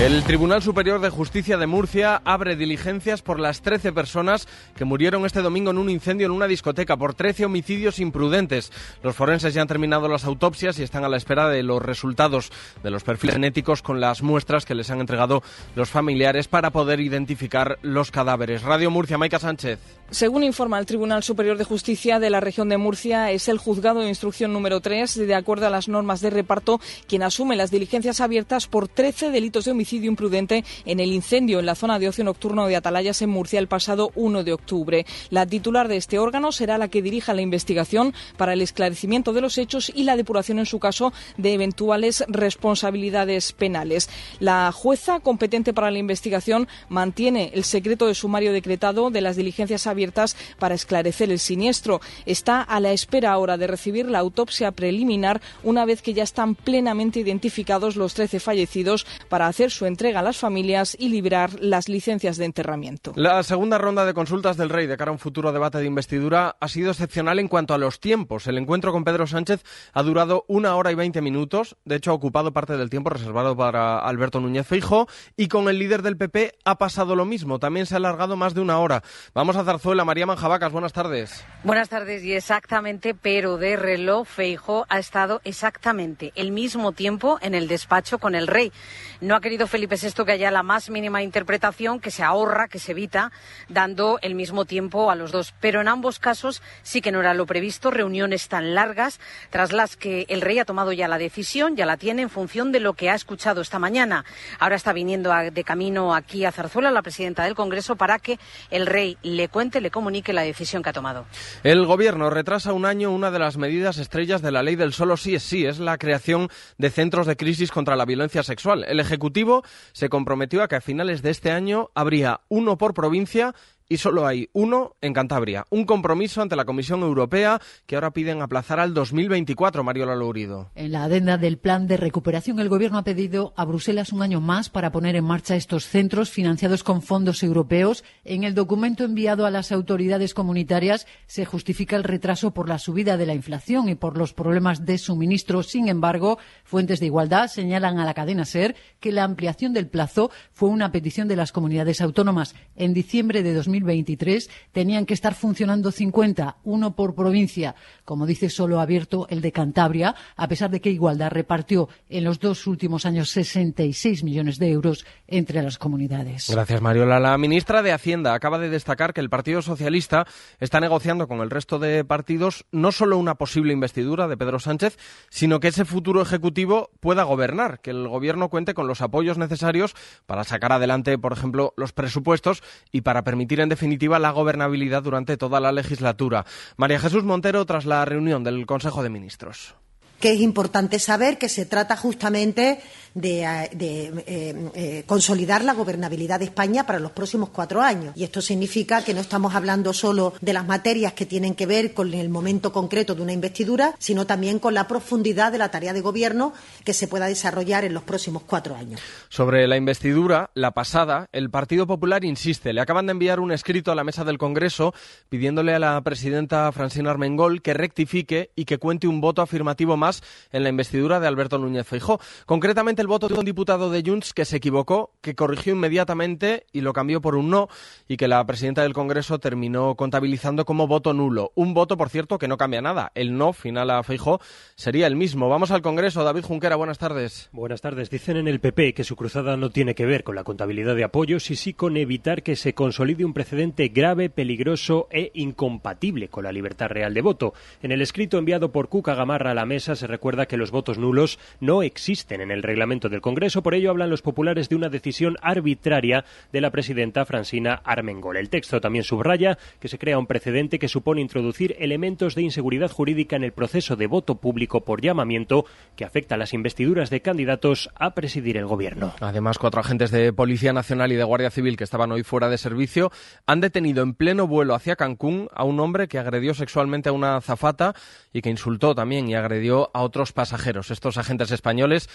El Tribunal Superior de Justicia de Murcia abre diligencias por las 13 personas que murieron este domingo en un incendio en una discoteca por 13 homicidios imprudentes. Los forenses ya han terminado las autopsias y están a la espera de los resultados de los perfiles genéticos con las muestras que les han entregado los familiares para poder identificar los cadáveres. Radio Murcia, Maica Sánchez. Según informa el Tribunal Superior de Justicia de la región de Murcia, es el juzgado de instrucción número 3, de acuerdo a las normas de reparto, quien asume las diligencias abiertas por 13 delitos de homicidio imprudente en el incendio en la zona de ocio nocturno de Atalayas en Murcia el pasado 1 de octubre. La titular de este órgano será la que dirija la investigación para el esclarecimiento de los hechos y la depuración, en su caso, de eventuales responsabilidades penales. La jueza competente para la investigación mantiene el secreto de sumario decretado de las diligencias abiertas para esclarecer el siniestro. Está a la espera ahora de recibir la autopsia preliminar una vez que ya están plenamente identificados los 13 fallecidos para hacer su entrega a las familias y librar las licencias de enterramiento. La segunda ronda de consultas del Rey de cara a un futuro debate de investidura ha sido excepcional en cuanto a los tiempos. El encuentro con Pedro Sánchez ha durado una hora y veinte minutos. De hecho, ha ocupado parte del tiempo reservado para Alberto Núñez Feijo. Y con el líder del PP ha pasado lo mismo. También se ha alargado más de una hora. Vamos a Zarzuela. María Manjabacas, buenas tardes. Buenas tardes. Y exactamente, pero de reloj, Feijo ha estado exactamente el mismo tiempo en el despacho con el Rey. No ha querido Felipe es esto que haya la más mínima interpretación, que se ahorra, que se evita, dando el mismo tiempo a los dos. Pero en ambos casos sí que no era lo previsto, reuniones tan largas, tras las que el rey ha tomado ya la decisión, ya la tiene en función de lo que ha escuchado esta mañana. Ahora está viniendo de camino aquí a Zarzuela, la presidenta del Congreso, para que el rey le cuente, le comunique la decisión que ha tomado. El Gobierno retrasa un año una de las medidas estrellas de la ley del solo sí es sí, es la creación de centros de crisis contra la violencia sexual. El Ejecutivo se comprometió a que a finales de este año habría uno por provincia y solo hay uno en Cantabria. Un compromiso ante la Comisión Europea que ahora piden aplazar al 2024, Mario Lalourido. En la adenda del plan de recuperación, el Gobierno ha pedido a Bruselas un año más para poner en marcha estos centros financiados con fondos europeos. En el documento enviado a las autoridades comunitarias se justifica el retraso por la subida de la inflación y por los problemas de suministro. Sin embargo, fuentes de igualdad señalan a la cadena SER que la ampliación del plazo fue una petición de las comunidades autónomas. En diciembre de 2020 2023 tenían que estar funcionando 50, uno por provincia, como dice solo abierto el de Cantabria, a pesar de que Igualdad repartió en los dos últimos años 66 millones de euros entre las comunidades. Gracias, Mariola. La ministra de Hacienda acaba de destacar que el Partido Socialista está negociando con el resto de partidos no solo una posible investidura de Pedro Sánchez, sino que ese futuro ejecutivo pueda gobernar, que el gobierno cuente con los apoyos necesarios para sacar adelante, por ejemplo, los presupuestos y para permitir en definitiva la gobernabilidad durante toda la legislatura. María Jesús Montero tras la reunión del Consejo de Ministros que es importante saber que se trata justamente de, eh, eh, eh, consolidar la gobernabilidad de España para los próximos cuatro años. Y esto significa que no estamos hablando solo de las materias que tienen que ver con el momento concreto de una investidura, sino también con la profundidad de la tarea de gobierno que se pueda desarrollar en los próximos cuatro años. Sobre la investidura, la pasada, el Partido Popular insiste. Le acaban de enviar un escrito a la mesa del Congreso pidiéndole a la presidenta Francina Armengol que rectifique y que cuente un voto afirmativo más en la investidura de Alberto Núñez Feijó. Concretamente, el voto de un diputado de Junts que se equivocó, que corrigió inmediatamente y lo cambió por un no y que la presidenta del Congreso terminó contabilizando como voto nulo. Un voto, por cierto, que no cambia nada. El no final a Feijó sería el mismo. Vamos al Congreso. David Junquera, buenas tardes. Buenas tardes. Dicen en el PP que su cruzada no tiene que ver con la contabilidad de apoyos y sí con evitar que se consolide un precedente grave, peligroso e incompatible con la libertad real de voto. En el escrito enviado por Cuca Gamarra a la mesa se recuerda que los votos nulos no existen en el reglamento del Congreso, por ello hablan los populares de una decisión arbitraria de la presidenta Francina Armengol. El texto también subraya que se crea un precedente que supone introducir elementos de inseguridad jurídica en el proceso de voto público por llamamiento que afecta a las investiduras de candidatos a presidir el gobierno. Además, cuatro agentes de Policía Nacional y de Guardia Civil que estaban hoy fuera de servicio han detenido en pleno vuelo hacia Cancún a un hombre que agredió sexualmente a una zafata y que insultó también y agredió a otros pasajeros. Estos agentes españoles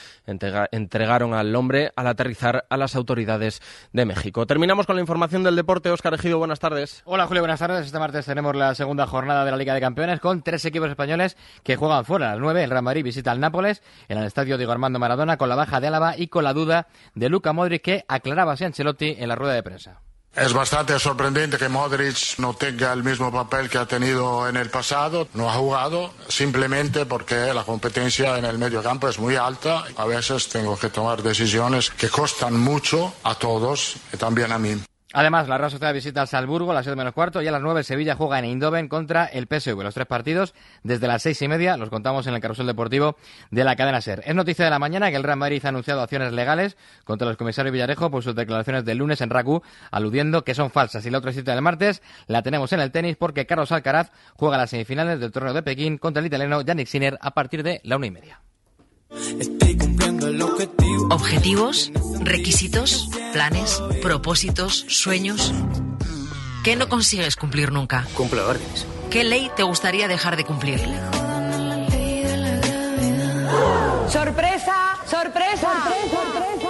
entregaron al hombre al aterrizar a las autoridades de México. Terminamos con la información del deporte. Óscar Ejido, buenas tardes. Hola Julio, buenas tardes. Este martes tenemos la segunda jornada de la Liga de Campeones con tres equipos españoles que juegan fuera. A las nueve, el Real Madrid visita al Nápoles en el estadio Diego Armando Maradona con la baja de Álava y con la duda de Luca Modric que aclaraba a Ancelotti en la rueda de prensa. Es bastante sorprendente que Modric no tenga el mismo papel que ha tenido en el pasado. No ha jugado simplemente porque la competencia en el medio campo es muy alta. A veces tengo que tomar decisiones que costan mucho a todos y también a mí. Además, la Real Sociedad visita al Salzburgo a las 7 menos cuarto y a las 9 Sevilla juega en Eindhoven contra el PSV. Los tres partidos desde las seis y media los contamos en el carrusel deportivo de la cadena SER. Es noticia de la mañana que el Real Madrid ha anunciado acciones legales contra los comisarios Villarejo por sus declaraciones del lunes en RACU, aludiendo que son falsas. Y la otra cita del martes la tenemos en el tenis porque Carlos Alcaraz juega las semifinales del torneo de Pekín contra el italiano Yannick Sinner a partir de la una y media. Objetivos, requisitos, planes, propósitos, sueños. ¿Qué no consigues cumplir nunca? Cumplo órdenes. ¿Qué ley te gustaría dejar de cumplir? ¡Sorpresa! ¡Sorpresa!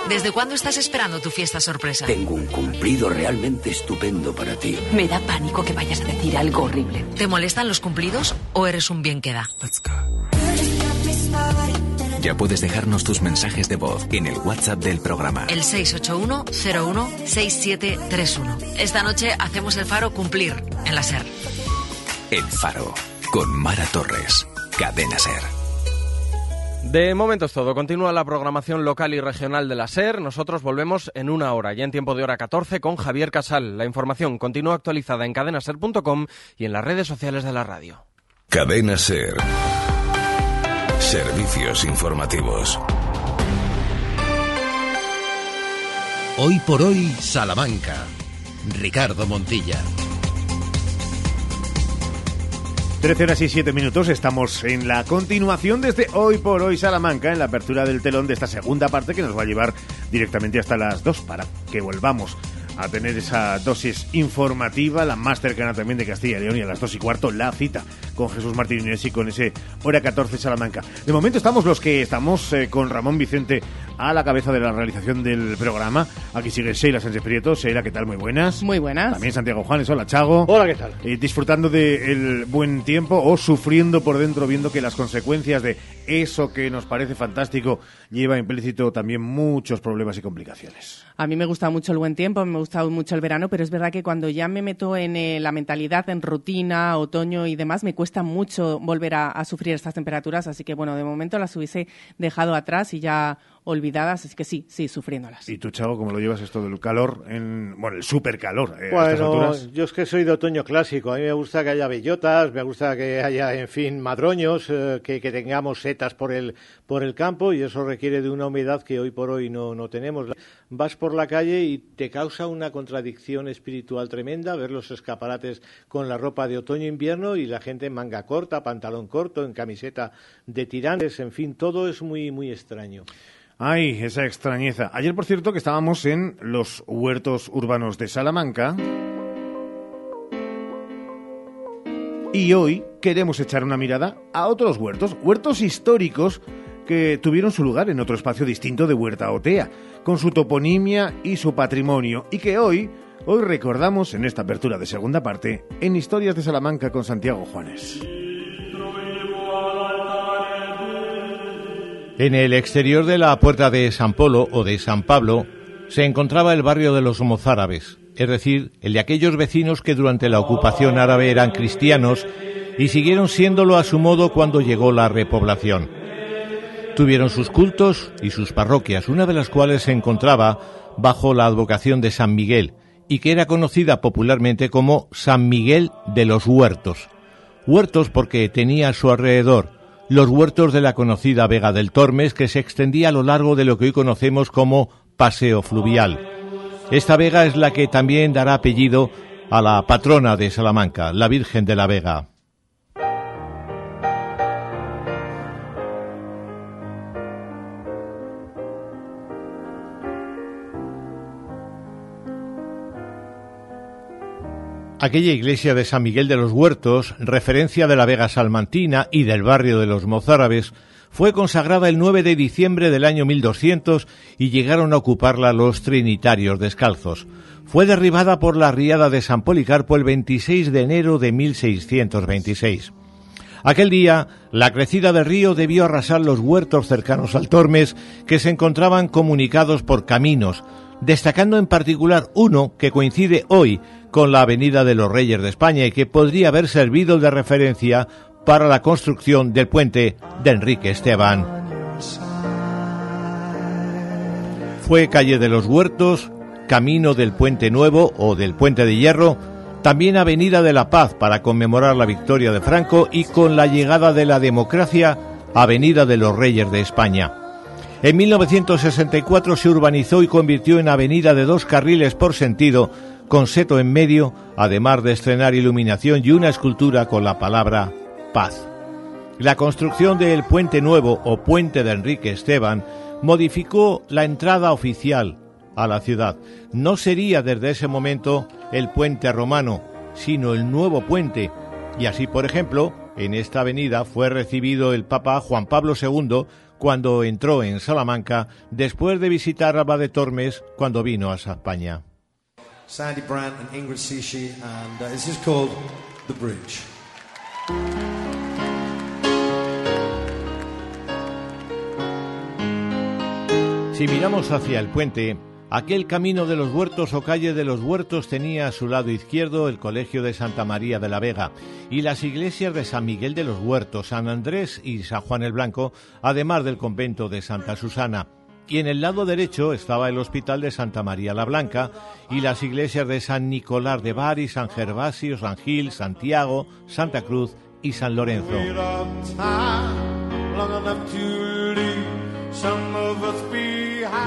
¿Desde cuándo estás esperando tu fiesta sorpresa? Tengo un cumplido realmente estupendo para ti. Me da pánico que vayas a decir algo horrible. ¿Te molestan los cumplidos o eres un bien queda? Ya puedes dejarnos tus mensajes de voz en el WhatsApp del programa. El 681-01-6731. Esta noche hacemos el faro cumplir en la SER. El faro con Mara Torres. Cadena SER. De momento es todo. Continúa la programación local y regional de la SER. Nosotros volvemos en una hora, ya en tiempo de hora 14, con Javier Casal. La información continúa actualizada en cadenaser.com y en las redes sociales de la radio. Cadena SER. Servicios informativos. Hoy por hoy, Salamanca. Ricardo Montilla. 13 horas y 7 minutos, estamos en la continuación desde Hoy por Hoy Salamanca, en la apertura del telón de esta segunda parte que nos va a llevar directamente hasta las 2 para que volvamos a tener esa dosis informativa, la más cercana también de Castilla y León y a las dos y cuarto la cita con Jesús Martínez y con ese hora 14 Salamanca. De momento estamos los que estamos eh, con Ramón Vicente a la cabeza de la realización del programa. Aquí sigue Sheila Sánchez Prieto. Sheila, ¿qué tal? Muy buenas. Muy buenas. También Santiago Juanes. Hola, Chago. Hola, ¿qué tal? Eh, disfrutando del buen tiempo o sufriendo por dentro viendo que las consecuencias de eso que nos parece fantástico lleva implícito también muchos problemas y complicaciones. A mí me gusta mucho el buen tiempo, me gusta mucho el verano, pero es verdad que cuando ya me meto en eh, la mentalidad, en rutina, otoño y demás, me cuesta mucho volver a, a sufrir estas temperaturas. Así que, bueno, de momento las hubiese dejado atrás y ya olvidadas, así que sí, sí, sufriéndolas. ¿Y tú, Chavo, cómo lo llevas esto del calor, en, bueno, el super calor? Eh, a Bueno, estas alturas? yo es que soy de otoño clásico. A mí me gusta que haya bellotas, me gusta que haya, en fin, madroños, eh, que, que tengamos setas por el, por el campo y eso requiere de una humedad que hoy por hoy no, no tenemos. Vas por la calle y te causa una contradicción espiritual tremenda ver los escaparates con la ropa de otoño-invierno y la gente en manga corta, pantalón corto, en camiseta de tirantes, en fin, todo es muy, muy extraño. Ay, esa extrañeza. Ayer, por cierto, que estábamos en los huertos urbanos de Salamanca. Y hoy queremos echar una mirada a otros huertos, huertos históricos que tuvieron su lugar en otro espacio distinto de Huerta Otea, con su toponimia y su patrimonio, y que hoy, hoy recordamos en esta apertura de segunda parte en Historias de Salamanca con Santiago Juanes. En el exterior de la puerta de San Polo o de San Pablo se encontraba el barrio de los mozárabes, es decir, el de aquellos vecinos que durante la ocupación árabe eran cristianos y siguieron siéndolo a su modo cuando llegó la repoblación. Tuvieron sus cultos y sus parroquias, una de las cuales se encontraba bajo la advocación de San Miguel y que era conocida popularmente como San Miguel de los Huertos. Huertos porque tenía a su alrededor los huertos de la conocida Vega del Tormes que se extendía a lo largo de lo que hoy conocemos como Paseo Fluvial. Esta vega es la que también dará apellido a la patrona de Salamanca, la Virgen de la Vega. Aquella iglesia de San Miguel de los Huertos, referencia de la Vega Salmantina y del barrio de los Mozárabes, fue consagrada el 9 de diciembre del año 1200 y llegaron a ocuparla los trinitarios descalzos. Fue derribada por la riada de San Policarpo el 26 de enero de 1626. Aquel día, la crecida del río debió arrasar los huertos cercanos al Tormes, que se encontraban comunicados por caminos, destacando en particular uno que coincide hoy con la Avenida de los Reyes de España y que podría haber servido de referencia para la construcción del puente de Enrique Esteban. Fue calle de los Huertos, camino del Puente Nuevo o del Puente de Hierro, también Avenida de la Paz para conmemorar la victoria de Franco y con la llegada de la democracia, Avenida de los Reyes de España. En 1964 se urbanizó y convirtió en avenida de dos carriles por sentido, con seto en medio, además de estrenar iluminación y una escultura con la palabra paz. La construcción del Puente Nuevo o Puente de Enrique Esteban modificó la entrada oficial a la ciudad. No sería desde ese momento el puente romano, sino el nuevo puente. Y así, por ejemplo, en esta avenida fue recibido el Papa Juan Pablo II cuando entró en Salamanca después de visitar Alba de Tormes cuando vino a España. Sandy Brandt and Ingrid Sishi, and uh, this is called The Bridge. Si miramos hacia el puente, aquel camino de los huertos o calle de los huertos tenía a su lado izquierdo el Colegio de Santa María de la Vega y las iglesias de San Miguel de los Huertos, San Andrés y San Juan el Blanco, además del convento de Santa Susana. Y en el lado derecho estaba el Hospital de Santa María la Blanca y las iglesias de San Nicolás de Bari, San Gervasio, San Gil, Santiago, Santa Cruz y San Lorenzo.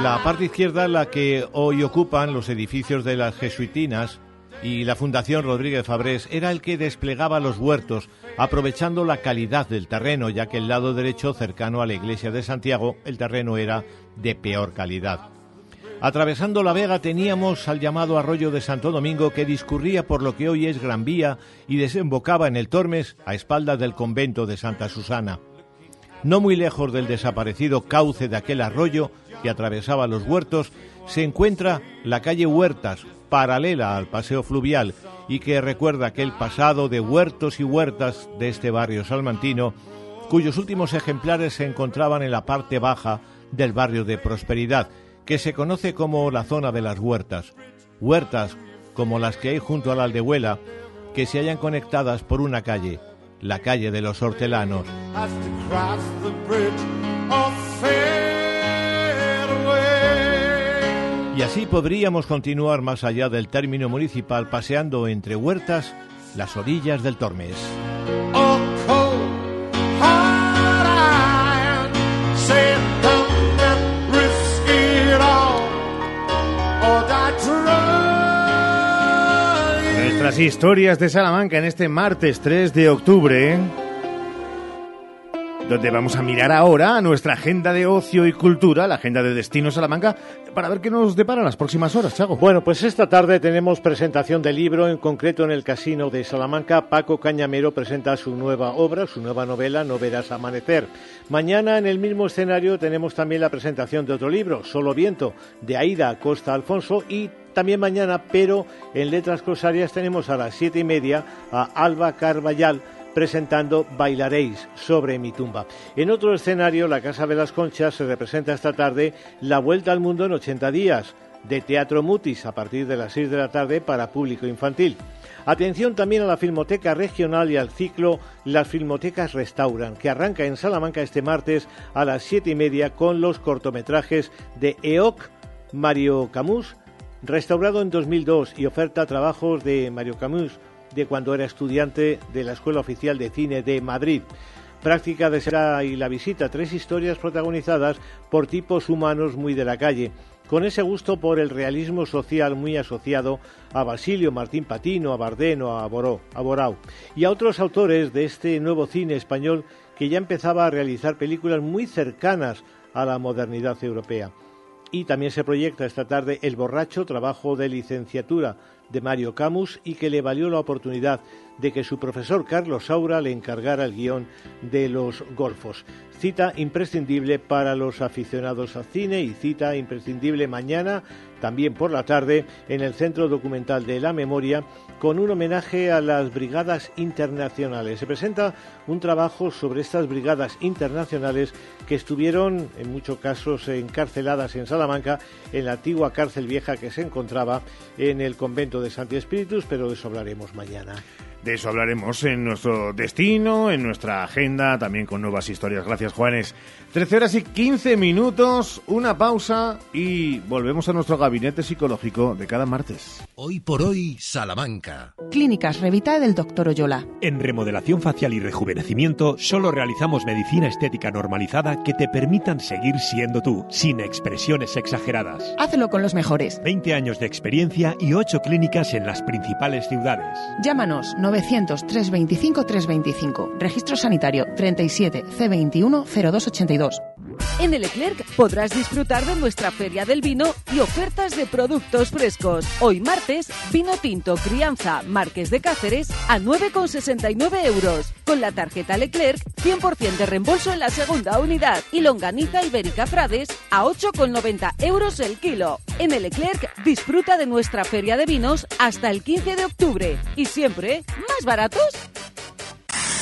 La parte izquierda, la que hoy ocupan los edificios de las jesuitinas y la Fundación Rodríguez Fabrés, era el que desplegaba los huertos, aprovechando la calidad del terreno, ya que el lado derecho, cercano a la iglesia de Santiago, el terreno era de peor calidad. Atravesando la Vega teníamos al llamado arroyo de Santo Domingo que discurría por lo que hoy es Gran Vía y desembocaba en el Tormes a espaldas del convento de Santa Susana. No muy lejos del desaparecido cauce de aquel arroyo que atravesaba los huertos, se encuentra la calle Huertas, paralela al paseo fluvial y que recuerda aquel pasado de huertos y huertas de este barrio salmantino, cuyos últimos ejemplares se encontraban en la parte baja del barrio de Prosperidad, que se conoce como la zona de las huertas. Huertas como las que hay junto a la aldehuela, que se hallan conectadas por una calle, la calle de los hortelanos. Y así podríamos continuar más allá del término municipal paseando entre huertas las orillas del Tormes. Nuestras historias de Salamanca en este martes 3 de octubre donde vamos a mirar ahora a nuestra agenda de ocio y cultura, la agenda de Destino Salamanca, para ver qué nos depara las próximas horas, Chago. Bueno, pues esta tarde tenemos presentación de libro, en concreto en el Casino de Salamanca. Paco Cañamero presenta su nueva obra, su nueva novela, No verás amanecer. Mañana en el mismo escenario tenemos también la presentación de otro libro, Solo Viento, de Aida Costa Alfonso y también mañana, pero en Letras Cosarias tenemos a las siete y media a Alba Carballal presentando Bailaréis sobre mi tumba. En otro escenario, la Casa de las Conchas se representa esta tarde La Vuelta al Mundo en 80 días, de Teatro Mutis, a partir de las 6 de la tarde para público infantil. Atención también a la Filmoteca Regional y al ciclo Las Filmotecas Restauran, que arranca en Salamanca este martes a las siete y media con los cortometrajes de EOC, Mario Camus, restaurado en 2002 y oferta trabajos de Mario Camus de cuando era estudiante de la Escuela Oficial de Cine de Madrid. Práctica de Será y la visita, tres historias protagonizadas por tipos humanos muy de la calle con ese gusto por el realismo social muy asociado a Basilio Martín Patino, a Bardeno, a, Boró, a Borau y a otros autores de este nuevo cine español que ya empezaba a realizar películas muy cercanas a la modernidad europea. Y también se proyecta esta tarde El borracho, trabajo de licenciatura de Mario Camus y que le valió la oportunidad de que su profesor Carlos Saura le encargara el guion de Los Golfos. Cita imprescindible para los aficionados al cine y cita imprescindible mañana, también por la tarde, en el Centro Documental de la Memoria, con un homenaje a las brigadas internacionales. Se presenta un trabajo sobre estas brigadas internacionales que estuvieron, en muchos casos, encarceladas en Salamanca, en la antigua cárcel vieja que se encontraba en el convento de Santi Espíritus, pero de eso hablaremos mañana. De eso hablaremos en nuestro destino, en nuestra agenda, también con nuevas historias. Gracias, Juanes. 13 horas y 15 minutos, una pausa y volvemos a nuestro gabinete psicológico de cada martes. Hoy por hoy, Salamanca. Clínicas Revita del Dr. Oyola. En remodelación facial y rejuvenecimiento, solo realizamos medicina estética normalizada que te permitan seguir siendo tú, sin expresiones exageradas. Hazlo con los mejores. 20 años de experiencia y 8 clínicas en las principales ciudades. Llámanos 900 325 325. Registro sanitario 37 C21 0282. En el Leclerc podrás disfrutar de nuestra feria del vino y ofertas de productos frescos. Hoy martes, vino tinto crianza Marques de Cáceres a 9,69 euros. Con la tarjeta Leclerc, 100% de reembolso en la segunda unidad. Y longaniza ibérica Frades a 8,90 euros el kilo. En el Leclerc, disfruta de nuestra feria de vinos hasta el 15 de octubre. Y siempre, ¿más baratos?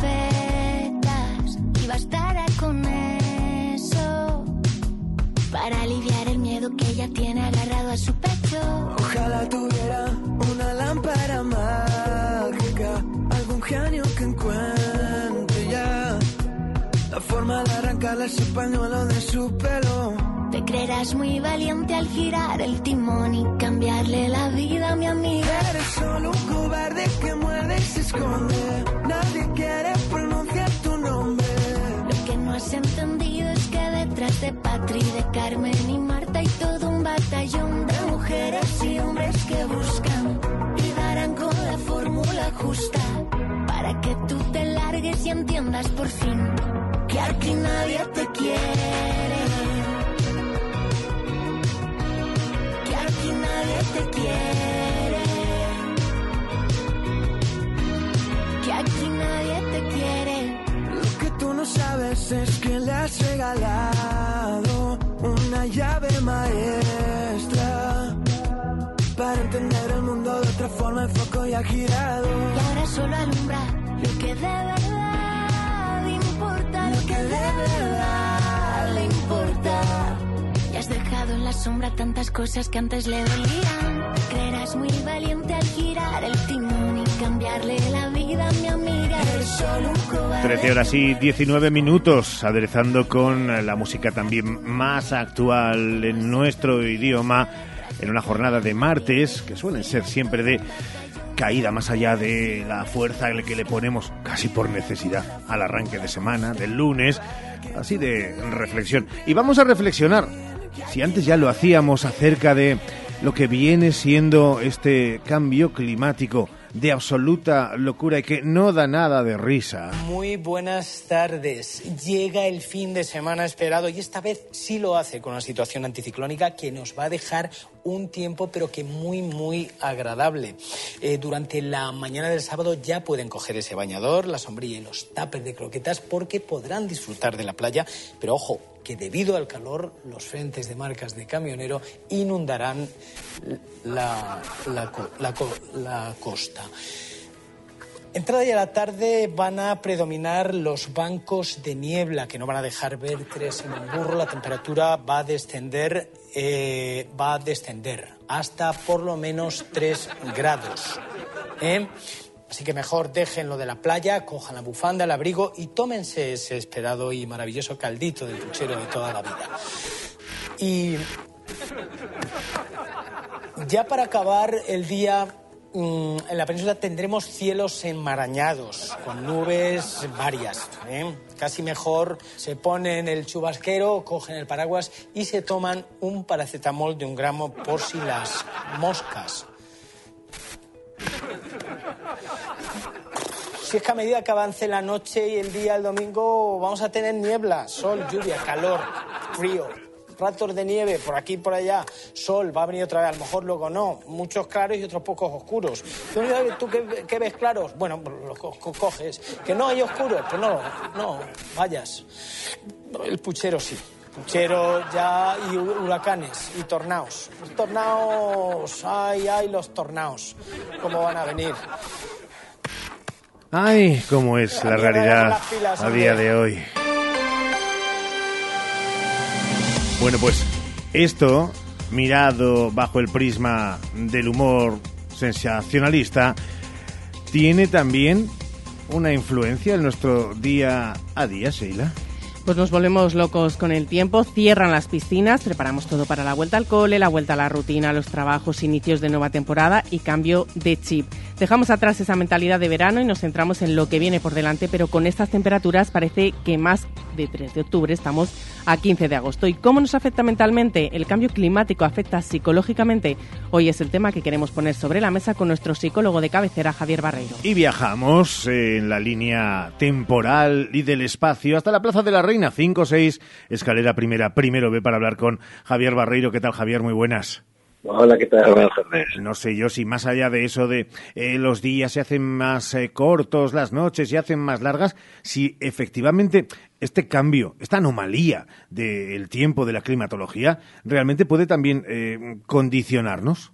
Perfectas y bastara con eso para aliviar el miedo que ella tiene agarrado a su pecho. Ojalá tuviera una lámpara mágica, algún genio que encuentre ya la forma de arrancarle ese pañuelo de su pelo. Creerás muy valiente al girar el timón y cambiarle la vida a mi amiga. Eres solo un cobarde que muerde y se esconde. Nadie quiere pronunciar tu nombre. Lo que no has entendido es que detrás de Patri, de Carmen y Marta hay todo un batallón de mujeres y hombres que buscan y darán con la fórmula justa para que tú te largues y entiendas por fin que aquí nadie te quiere. Nadie te quiere. Que aquí nadie te quiere. Lo que tú no sabes es que le has regalado una llave maestra para entender el mundo de otra forma. El foco ya ha girado. Y ahora solo alumbra lo que de verdad importa, lo que de verdad en la sombra tantas cosas que antes le dolían. Creerás muy valiente al girar el timón y cambiarle la vida a mi amiga. Eres solo un cobarde. 13 horas y 19 minutos, aderezando con la música también más actual en nuestro idioma, en una jornada de martes, que suelen ser siempre de caída más allá de la fuerza que le ponemos casi por necesidad al arranque de semana, del lunes, así de reflexión. Y vamos a reflexionar, si antes ya lo hacíamos acerca de lo que viene siendo este cambio climático de absoluta locura y que no da nada de risa. Muy buenas tardes. Llega el fin de semana esperado y esta vez sí lo hace con una situación anticiclónica que nos va a dejar un tiempo pero que muy muy agradable. Eh, durante la mañana del sábado ya pueden coger ese bañador, la sombrilla y los tapes de croquetas porque podrán disfrutar de la playa, pero ojo, que debido al calor los frentes de marcas de camionero inundarán la, la co- la co- la costa. Entrada ya la tarde van a predominar los bancos de niebla que no van a dejar ver tres en un burro. La temperatura va a descender, eh, va a descender hasta por lo menos 3 grados. ¿eh? Así que mejor dejen lo de la playa, cojan la bufanda, el abrigo y tómense ese esperado y maravilloso caldito del puchero de toda la vida. Y ya para acabar el día, mm, en la península tendremos cielos enmarañados, con nubes varias. ¿eh? Casi mejor se ponen el chubasquero, cogen el paraguas y se toman un paracetamol de un gramo por si las moscas. Si es que a medida que avance la noche y el día, el domingo, vamos a tener niebla, sol, lluvia, calor, frío, ratos de nieve por aquí y por allá, sol, va a venir otra vez, a lo mejor luego no, muchos claros y otros pocos oscuros. ¿Tú, qué, ves claros? Bueno, los co- co- coges. ¿Que no hay oscuros? Pues no, no, vayas. El puchero sí. Puchero ya y hu- huracanes y tornados. Tornados, ay, ay, los tornados, ¿cómo van a venir? Ay, cómo es la realidad pilas, a día de hoy. Bueno, pues esto, mirado bajo el prisma del humor sensacionalista, tiene también una influencia en nuestro día a día, Sheila. Pues nos volvemos locos con el tiempo, cierran las piscinas, preparamos todo para la vuelta al cole, la vuelta a la rutina, los trabajos, inicios de nueva temporada y cambio de chip. Dejamos atrás esa mentalidad de verano y nos centramos en lo que viene por delante, pero con estas temperaturas parece que más de 3 de octubre estamos a 15 de agosto. ¿Y cómo nos afecta mentalmente? ¿El cambio climático afecta psicológicamente? Hoy es el tema que queremos poner sobre la mesa con nuestro psicólogo de cabecera, Javier Barreiro. Y viajamos en la línea temporal y del espacio hasta la Plaza de la Reina 5-6, escalera primera, primero B para hablar con Javier Barreiro. ¿Qué tal, Javier? Muy buenas. Hola, ¿qué tal? Buenas tardes. No sé yo si más allá de eso de eh, los días se hacen más eh, cortos, las noches se hacen más largas, si efectivamente este cambio, esta anomalía del tiempo, de la climatología, realmente puede también eh, condicionarnos.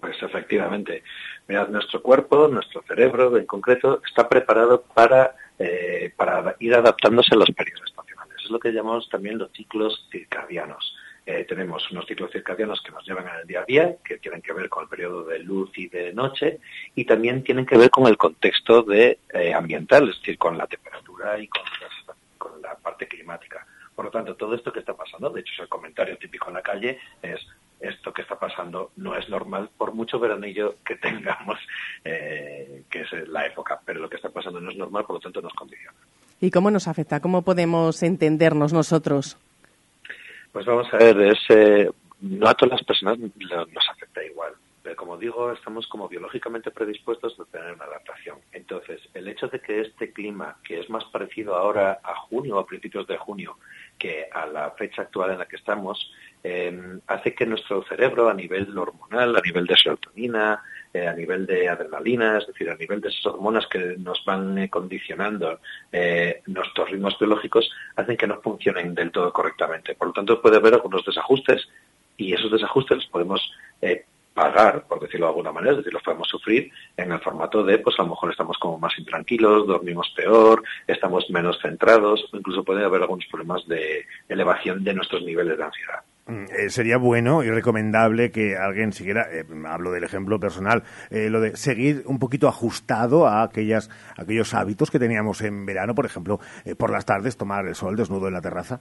Pues efectivamente. Mirad, nuestro cuerpo, nuestro cerebro en concreto, está preparado para, eh, para ir adaptándose a los periodos estacionales. Es lo que llamamos también los ciclos circadianos. Eh, tenemos unos ciclos circadianos que nos llevan el día a día, que tienen que ver con el periodo de luz y de noche, y también tienen que ver con el contexto de, eh, ambiental, es decir, con la temperatura y con, las- con la parte climática. Por lo tanto, todo esto que está pasando, de hecho es el comentario típico en la calle, es esto que está pasando no es normal, por mucho veranillo que tengamos, eh, que es la época, pero lo que está pasando no es normal, por lo tanto nos condiciona. ¿Y cómo nos afecta? ¿Cómo podemos entendernos nosotros? Pues vamos a ver, es, eh, no a todas las personas nos afecta igual. Como digo, estamos como biológicamente predispuestos a tener una adaptación. Entonces, el hecho de que este clima, que es más parecido ahora a junio, a principios de junio, que a la fecha actual en la que estamos, eh, hace que nuestro cerebro, a nivel hormonal, a nivel de serotonina, eh, a nivel de adrenalina, es decir, a nivel de esas hormonas que nos van eh, condicionando eh, nuestros ritmos biológicos, hacen que no funcionen del todo correctamente. Por lo tanto, puede haber algunos desajustes y esos desajustes los podemos pagar, por decirlo de alguna manera, es decir, los podemos sufrir en el formato de, pues a lo mejor estamos como más intranquilos, dormimos peor, estamos menos centrados, incluso puede haber algunos problemas de elevación de nuestros niveles de ansiedad. Mm, eh, sería bueno y recomendable que alguien siguiera, eh, hablo del ejemplo personal, eh, lo de seguir un poquito ajustado a aquellas, aquellos hábitos que teníamos en verano, por ejemplo, eh, por las tardes tomar el sol desnudo en la terraza.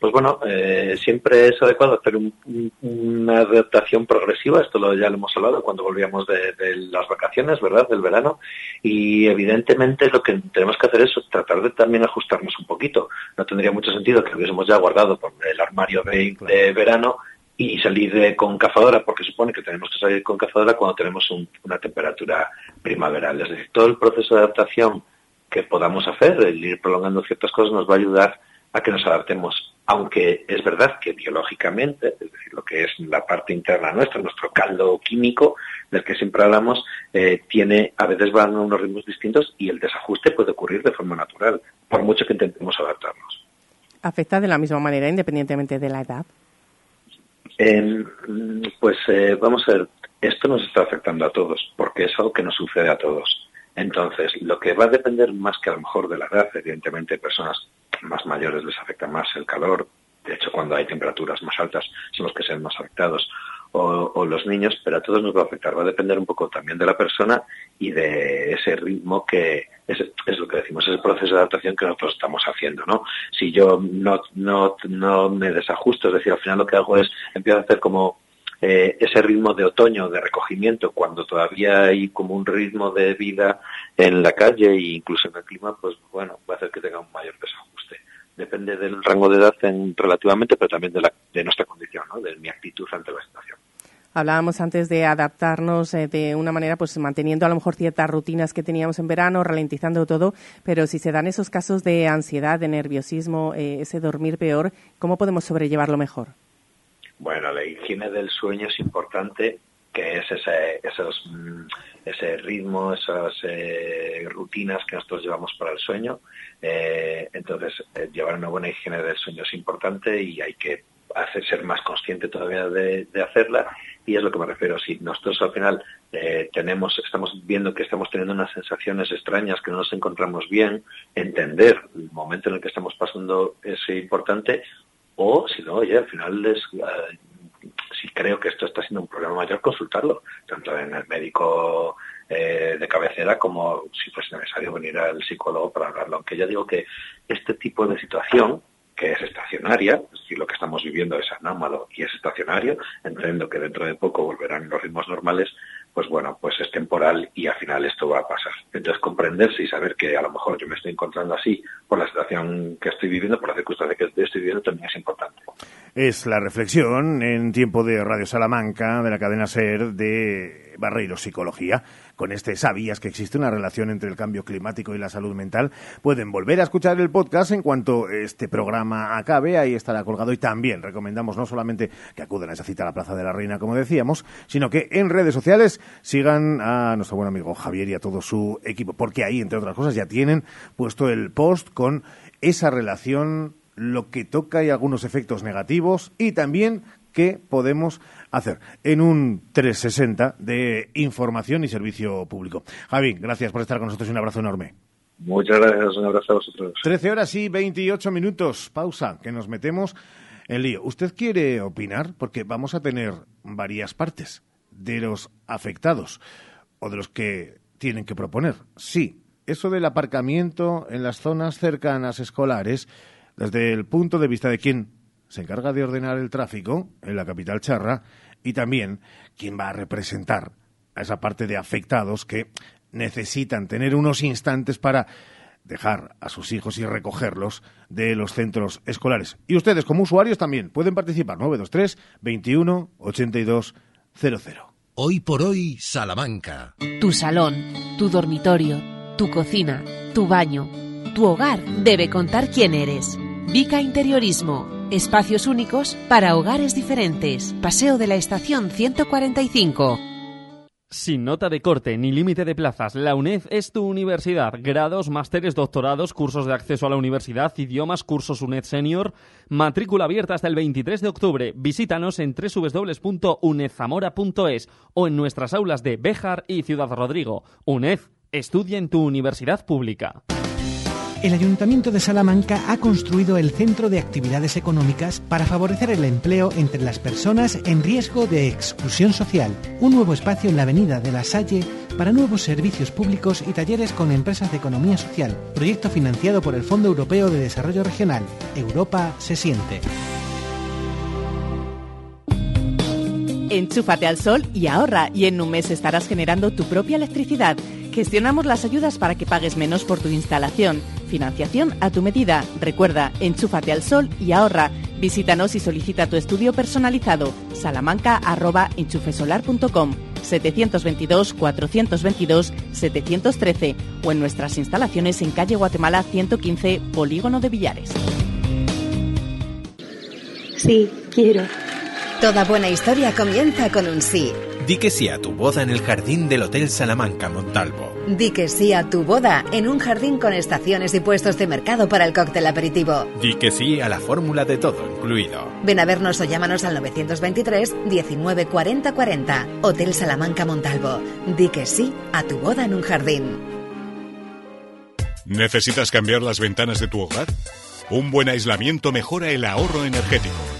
Pues bueno, eh, siempre es adecuado hacer un- un- una adaptación progresiva, esto lo, ya lo hemos hablado cuando volvíamos de, de las vacaciones, ¿verdad?, del verano, y evidentemente lo que tenemos que hacer es tratar de también ajustarnos un poquito. No tendría mucho sentido que hubiésemos ya guardado por el armario de, de verano y salir eh, con cazadora, porque supone que tenemos que salir con cazadora cuando tenemos un- una temperatura primaveral. Es decir, todo el proceso de adaptación que podamos hacer, el ir prolongando ciertas cosas, nos va a ayudar a que nos adaptemos. Aunque es verdad que biológicamente, es decir, lo que es la parte interna nuestra, nuestro caldo químico del que siempre hablamos, eh, tiene, a veces van a unos ritmos distintos y el desajuste puede ocurrir de forma natural, por mucho que intentemos adaptarnos. ¿Afecta de la misma manera independientemente de la edad? Eh, pues eh, vamos a ver, esto nos está afectando a todos, porque es algo que nos sucede a todos. Entonces, lo que va a depender más que a lo mejor de la edad, evidentemente, personas más mayores les afecta más el calor. De hecho, cuando hay temperaturas más altas son los que se más afectados. O, o los niños, pero a todos nos va a afectar. Va a depender un poco también de la persona y de ese ritmo que es, es lo que decimos, es el proceso de adaptación que nosotros estamos haciendo, ¿no? Si yo no, no, no me desajusto, es decir, al final lo que hago es empiezo a hacer como eh, ese ritmo de otoño, de recogimiento, cuando todavía hay como un ritmo de vida en la calle e incluso en el clima, pues bueno, va a hacer que tenga un mayor desajuste. Depende del rango de edad en, relativamente, pero también de, la, de nuestra condición, ¿no? de mi actitud ante la situación. Hablábamos antes de adaptarnos eh, de una manera, pues manteniendo a lo mejor ciertas rutinas que teníamos en verano, ralentizando todo, pero si se dan esos casos de ansiedad, de nerviosismo, eh, ese dormir peor, ¿cómo podemos sobrellevarlo mejor? Bueno, la higiene del sueño es importante, que es ese, esos, mm, ese ritmo, esas eh, rutinas que nosotros llevamos para el sueño. Eh, entonces, eh, llevar una buena higiene del sueño es importante y hay que hacer ser más consciente todavía de, de hacerla y es lo que me refiero si nosotros al final tenemos estamos viendo que estamos teniendo unas sensaciones extrañas que no nos encontramos bien entender el momento en el que estamos pasando es importante o si no oye al final es eh, si creo que esto está siendo un problema mayor consultarlo tanto en el médico eh, de cabecera como si fuese necesario venir al psicólogo para hablarlo. Aunque ya digo que este tipo de situación que es estacionaria, es lo que estamos viviendo es anómalo y es estacionario, entendiendo que dentro de poco volverán los ritmos normales, pues bueno, pues es temporal y al final esto va a pasar. Entonces comprenderse y saber que a lo mejor yo me estoy encontrando así por la situación que estoy viviendo, por la circunstancia que estoy viviendo, también es importante. Es la reflexión en tiempo de Radio Salamanca, de la cadena SER, de Barreiro Psicología. Con este sabías que existe una relación entre el cambio climático y la salud mental. Pueden volver a escuchar el podcast en cuanto este programa acabe. Ahí estará colgado. Y también recomendamos no solamente que acudan a esa cita a la Plaza de la Reina, como decíamos, sino que en redes sociales sigan a nuestro buen amigo Javier y a todo su equipo. Porque ahí, entre otras cosas, ya tienen puesto el post con esa relación lo que toca y algunos efectos negativos y también qué podemos hacer en un 360 de información y servicio público. Javi, gracias por estar con nosotros y un abrazo enorme. Muchas gracias, un abrazo a vosotros. 13 horas y 28 minutos. Pausa, que nos metemos en lío. ¿Usted quiere opinar? Porque vamos a tener varias partes de los afectados o de los que tienen que proponer. Sí, eso del aparcamiento en las zonas cercanas escolares desde el punto de vista de quien se encarga de ordenar el tráfico en la capital charra y también quien va a representar a esa parte de afectados que necesitan tener unos instantes para dejar a sus hijos y recogerlos de los centros escolares. Y ustedes como usuarios también pueden participar 923 21 82 00. Hoy por hoy, Salamanca. Tu salón, tu dormitorio, tu cocina, tu baño, tu hogar debe contar quién eres. Vica Interiorismo. Espacios únicos para hogares diferentes. Paseo de la Estación 145. Sin nota de corte ni límite de plazas, la UNED es tu universidad. Grados, másteres, doctorados, cursos de acceso a la universidad, idiomas, cursos UNED Senior. Matrícula abierta hasta el 23 de octubre. Visítanos en www.unedzamora.es o en nuestras aulas de Béjar y Ciudad Rodrigo. UNED, estudia en tu universidad pública. El Ayuntamiento de Salamanca ha construido el Centro de Actividades Económicas para favorecer el empleo entre las personas en riesgo de exclusión social. Un nuevo espacio en la Avenida de la Salle para nuevos servicios públicos y talleres con empresas de economía social. Proyecto financiado por el Fondo Europeo de Desarrollo Regional. Europa se siente. Enchúfate al sol y ahorra y en un mes estarás generando tu propia electricidad. Gestionamos las ayudas para que pagues menos por tu instalación. Financiación a tu medida. Recuerda, enchúfate al sol y ahorra. Visítanos y solicita tu estudio personalizado. salamanca.enchufesolar.com 722-422-713 o en nuestras instalaciones en calle Guatemala 115, Polígono de Villares. Sí, quiero. Toda buena historia comienza con un sí. Di que sí a tu boda en el jardín del Hotel Salamanca Montalvo. Di que sí a tu boda en un jardín con estaciones y puestos de mercado para el cóctel aperitivo. Di que sí a la fórmula de todo incluido. Ven a vernos o llámanos al 923 19 40 40. Hotel Salamanca Montalvo. Di que sí a tu boda en un jardín. ¿Necesitas cambiar las ventanas de tu hogar? Un buen aislamiento mejora el ahorro energético.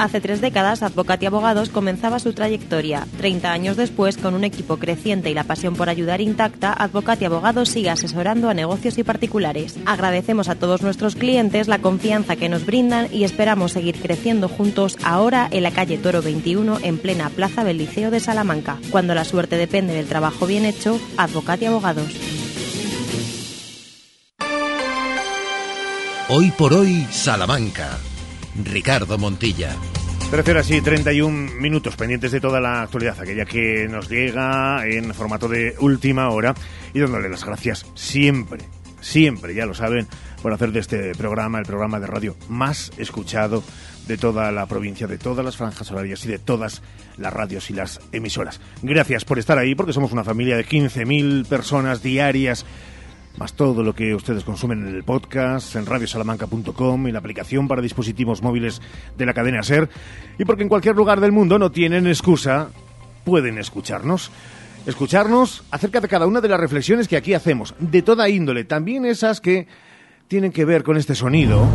Hace tres décadas, Advocati Abogados comenzaba su trayectoria. Treinta años después, con un equipo creciente y la pasión por ayudar intacta, Advocati Abogados sigue asesorando a negocios y particulares. Agradecemos a todos nuestros clientes la confianza que nos brindan y esperamos seguir creciendo juntos ahora en la calle Toro 21, en plena Plaza del Liceo de Salamanca. Cuando la suerte depende del trabajo bien hecho, Advocati Abogados. Hoy por hoy, Salamanca. Ricardo Montilla. 13 horas y 31 minutos pendientes de toda la actualidad, aquella que nos llega en formato de última hora y dándole las gracias siempre, siempre, ya lo saben, por hacer de este programa el programa de radio más escuchado de toda la provincia, de todas las franjas horarias y de todas las radios y las emisoras. Gracias por estar ahí, porque somos una familia de 15.000 personas diarias más todo lo que ustedes consumen en el podcast, en radiosalamanca.com, en la aplicación para dispositivos móviles de la cadena SER, y porque en cualquier lugar del mundo no tienen excusa, pueden escucharnos. Escucharnos acerca de cada una de las reflexiones que aquí hacemos, de toda índole, también esas que tienen que ver con este sonido.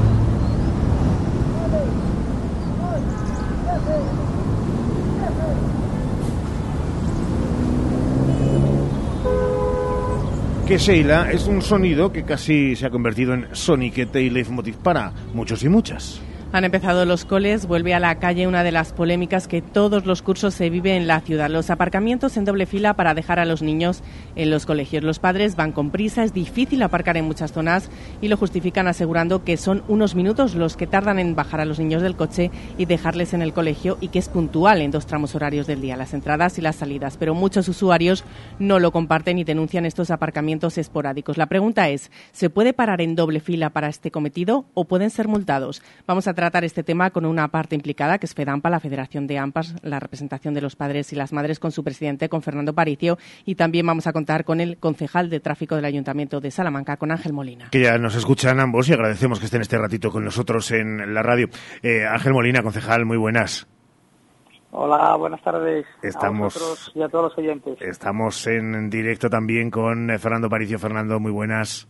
Que Sheila es un sonido que casi se ha convertido en soniquete y leitmotiv para muchos y muchas. Han empezado los coles, vuelve a la calle una de las polémicas que todos los cursos se vive en la ciudad. Los aparcamientos en doble fila para dejar a los niños en los colegios. Los padres van con prisa, es difícil aparcar en muchas zonas y lo justifican asegurando que son unos minutos los que tardan en bajar a los niños del coche y dejarles en el colegio y que es puntual en dos tramos horarios del día, las entradas y las salidas. Pero muchos usuarios no lo comparten y denuncian estos aparcamientos esporádicos. La pregunta es, ¿se puede parar en doble fila para este cometido o pueden ser multados? Vamos a tratar este tema con una parte implicada, que es FEDAMPA, la Federación de AMPAS, la representación de los padres y las madres, con su presidente, con Fernando Paricio, y también vamos a contar con el concejal de tráfico del Ayuntamiento de Salamanca, con Ángel Molina. Que ya nos escuchan ambos y agradecemos que estén este ratito con nosotros en la radio. Eh, Ángel Molina, concejal, muy buenas. Hola, buenas tardes estamos, a vosotros y a todos los oyentes. Estamos en directo también con eh, Fernando Paricio. Fernando, muy buenas.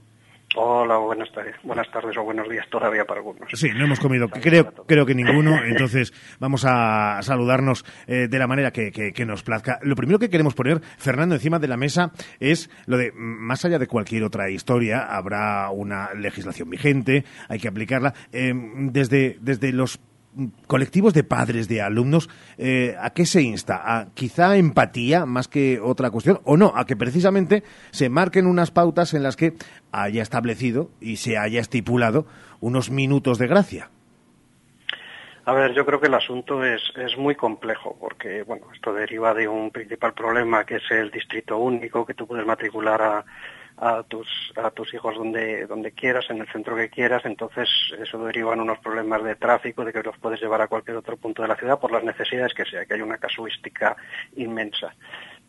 Hola, buenas tardes, buenas tardes o buenos días todavía para algunos. Sí, no hemos comido, creo, creo que ninguno, entonces vamos a saludarnos eh, de la manera que, que, que, nos plazca. Lo primero que queremos poner, Fernando, encima de la mesa es lo de, más allá de cualquier otra historia, habrá una legislación vigente, hay que aplicarla. Eh, desde, desde los colectivos de padres de alumnos, eh, ¿a qué se insta? ¿A quizá empatía más que otra cuestión? ¿O no? A que precisamente se marquen unas pautas en las que haya establecido y se haya estipulado unos minutos de gracia. A ver, yo creo que el asunto es, es muy complejo porque, bueno, esto deriva de un principal problema que es el distrito único, que tú puedes matricular a, a tus, a tus hijos donde, donde quieras, en el centro que quieras, entonces eso deriva en unos problemas de tráfico, de que los puedes llevar a cualquier otro punto de la ciudad por las necesidades que sea, que hay una casuística inmensa.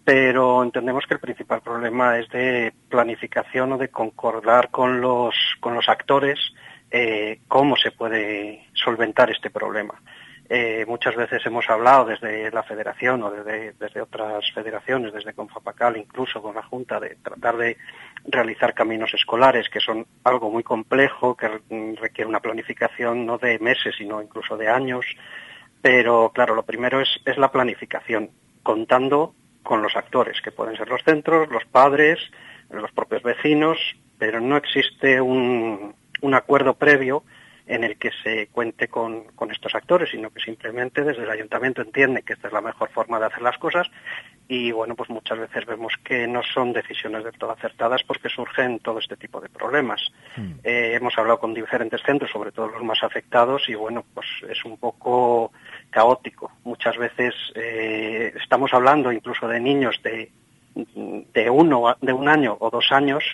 Pero entendemos que el principal problema es de planificación o de concordar con los, con los actores eh, cómo se puede solventar este problema. Eh, muchas veces hemos hablado desde la federación o desde, desde, otras federaciones, desde Confapacal, incluso con la Junta, de tratar de realizar caminos escolares, que son algo muy complejo, que requiere una planificación no de meses, sino incluso de años. Pero claro, lo primero es, es la planificación, contando con los actores, que pueden ser los centros, los padres, los propios vecinos, pero no existe un, un acuerdo previo en el que se cuente con, con, estos actores, sino que simplemente desde el ayuntamiento entiende que esta es la mejor forma de hacer las cosas y bueno, pues muchas veces vemos que no son decisiones del todo acertadas porque surgen todo este tipo de problemas. Mm. Eh, hemos hablado con diferentes centros, sobre todo los más afectados, y bueno, pues es un poco caótico. Muchas veces eh, estamos hablando incluso de niños de, de uno, de un año o dos años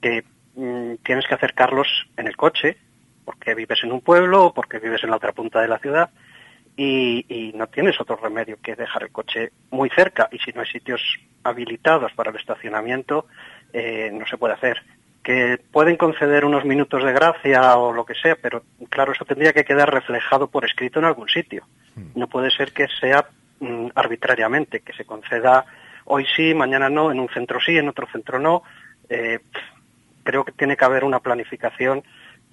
que Mm, tienes que acercarlos en el coche, porque vives en un pueblo o porque vives en la otra punta de la ciudad, y, no tienes otro remedio que dejar el coche muy cerca, y si no hay sitios habilitados para el estacionamiento, eh, no se puede hacer. Que pueden conceder unos minutos de gracia o lo que sea, pero claro, eso tendría que quedar reflejado por escrito en algún sitio. Hmm. No puede ser que sea mm, arbitrariamente, que se conceda hoy sí, mañana no, en un centro sí, en otro centro no. Eh, creo que tiene que haber una planificación.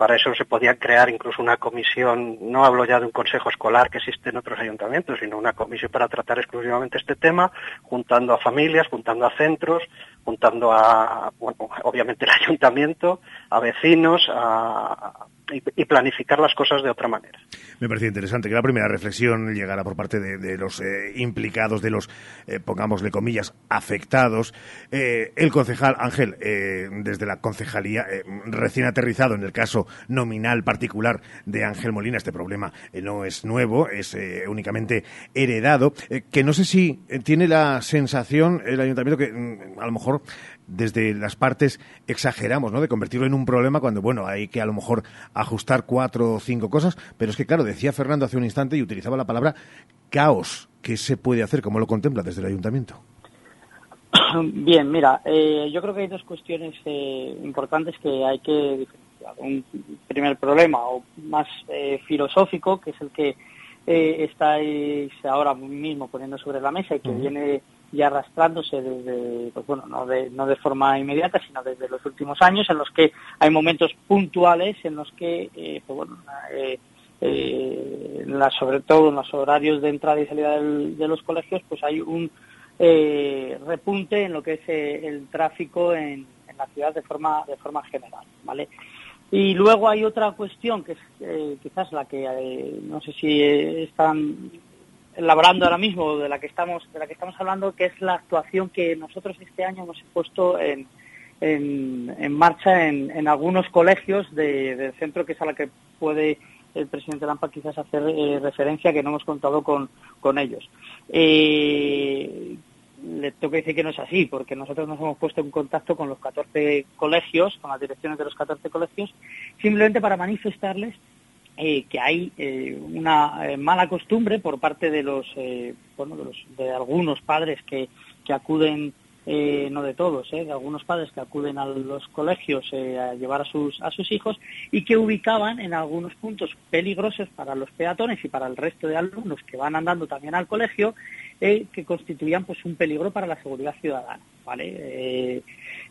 Para eso se podía crear incluso una comisión, no hablo ya de un consejo escolar que existe en otros ayuntamientos, sino una comisión para tratar exclusivamente este tema, juntando a familias, juntando a centros, juntando a, bueno, obviamente el ayuntamiento, a vecinos, a, y, planificar las cosas de otra manera. Me parece interesante que la primera reflexión llegara por parte de, los eh, implicados, de los, eh, pongámosle comillas, afectados. Eh, el concejal Ángel, desde la concejalía, recién aterrizado en el caso nominal particular de Ángel Molina, este problema no es nuevo, es únicamente heredado, que no sé si tiene la sensación el ayuntamiento que mm, a lo mejor desde las partes exageramos, ¿no? De convertirlo en un problema cuando, bueno, hay que a lo mejor ajustar cuatro o cinco cosas, pero es que, claro, decía Fernando hace un instante y utilizaba la palabra caos. ¿Qué se puede hacer? ¿Cómo lo contempla desde el ayuntamiento? Bien, mira, eh, yo creo que hay dos cuestiones eh, importantes que hay que diferenciar. Un primer problema, o más eh, filosófico, que es el que estáis ahora mismo poniendo sobre la mesa y que viene y arrastrándose desde, pues bueno, no de, no de forma inmediata, sino desde los últimos años, en los que hay momentos puntuales en los que, eh, pues bueno, eh, eh, sobre todo en los horarios de entrada y salida de los colegios, pues hay un repunte en lo que es el tráfico en, en, la ciudad de forma, de forma general, ¿vale? Y luego hay otra cuestión que es quizás la que no sé si están elaborando ahora mismo, de la que estamos, de la que estamos hablando, que es la actuación que nosotros este año hemos puesto en, en, marcha en, algunos colegios del centro, que es a la que puede el presidente Lampa quizás hacer eh, referencia, que no hemos contado con, con ellos. Eh, le tengo que decir que no es así, porque nosotros nos hemos puesto en contacto con los 14 colegios, con las direcciones de los 14 colegios, simplemente para manifestarles eh, que hay eh, una eh, mala costumbre por parte de los, bueno, de, los de algunos padres que, que acuden no de todos, de algunos padres que acuden a los colegios a llevar a sus, a sus hijos y que ubicaban en algunos puntos peligrosos para los peatones y para el resto de alumnos que van andando también al colegio, que constituían pues un peligro para la seguridad ciudadana. ¿vale? Eh,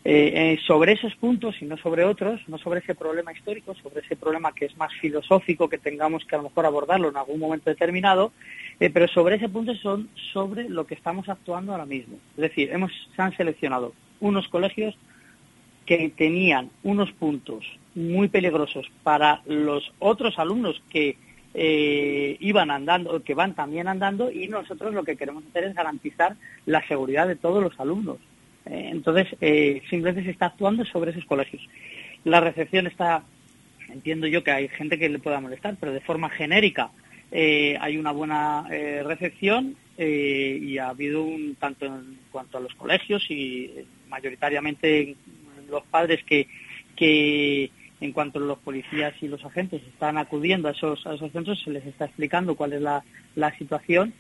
eh, sobre esos puntos y no sobre otros, no sobre ese problema histórico, sobre ese problema que es más filosófico, que tengamos que a lo mejor abordarlo en algún momento determinado, eh, pero sobre ese punto son sobre lo que estamos actuando ahora mismo. Es decir, hemos, se han seleccionado unos colegios que tenían unos puntos muy peligrosos para los otros alumnos que eh, iban andando, que van también andando y nosotros lo que queremos hacer es garantizar la seguridad de todos los alumnos. Eh, entonces, eh, simplemente se está actuando sobre esos colegios. La recepción está, entiendo yo que hay gente que le pueda molestar, pero de forma genérica hay una buena recepción y ha habido un, tanto en cuanto a los colegios y mayoritariamente los padres que, que en cuanto los policías y los agentes están acudiendo a esos, a esos centros, se les está explicando cuál es la, situación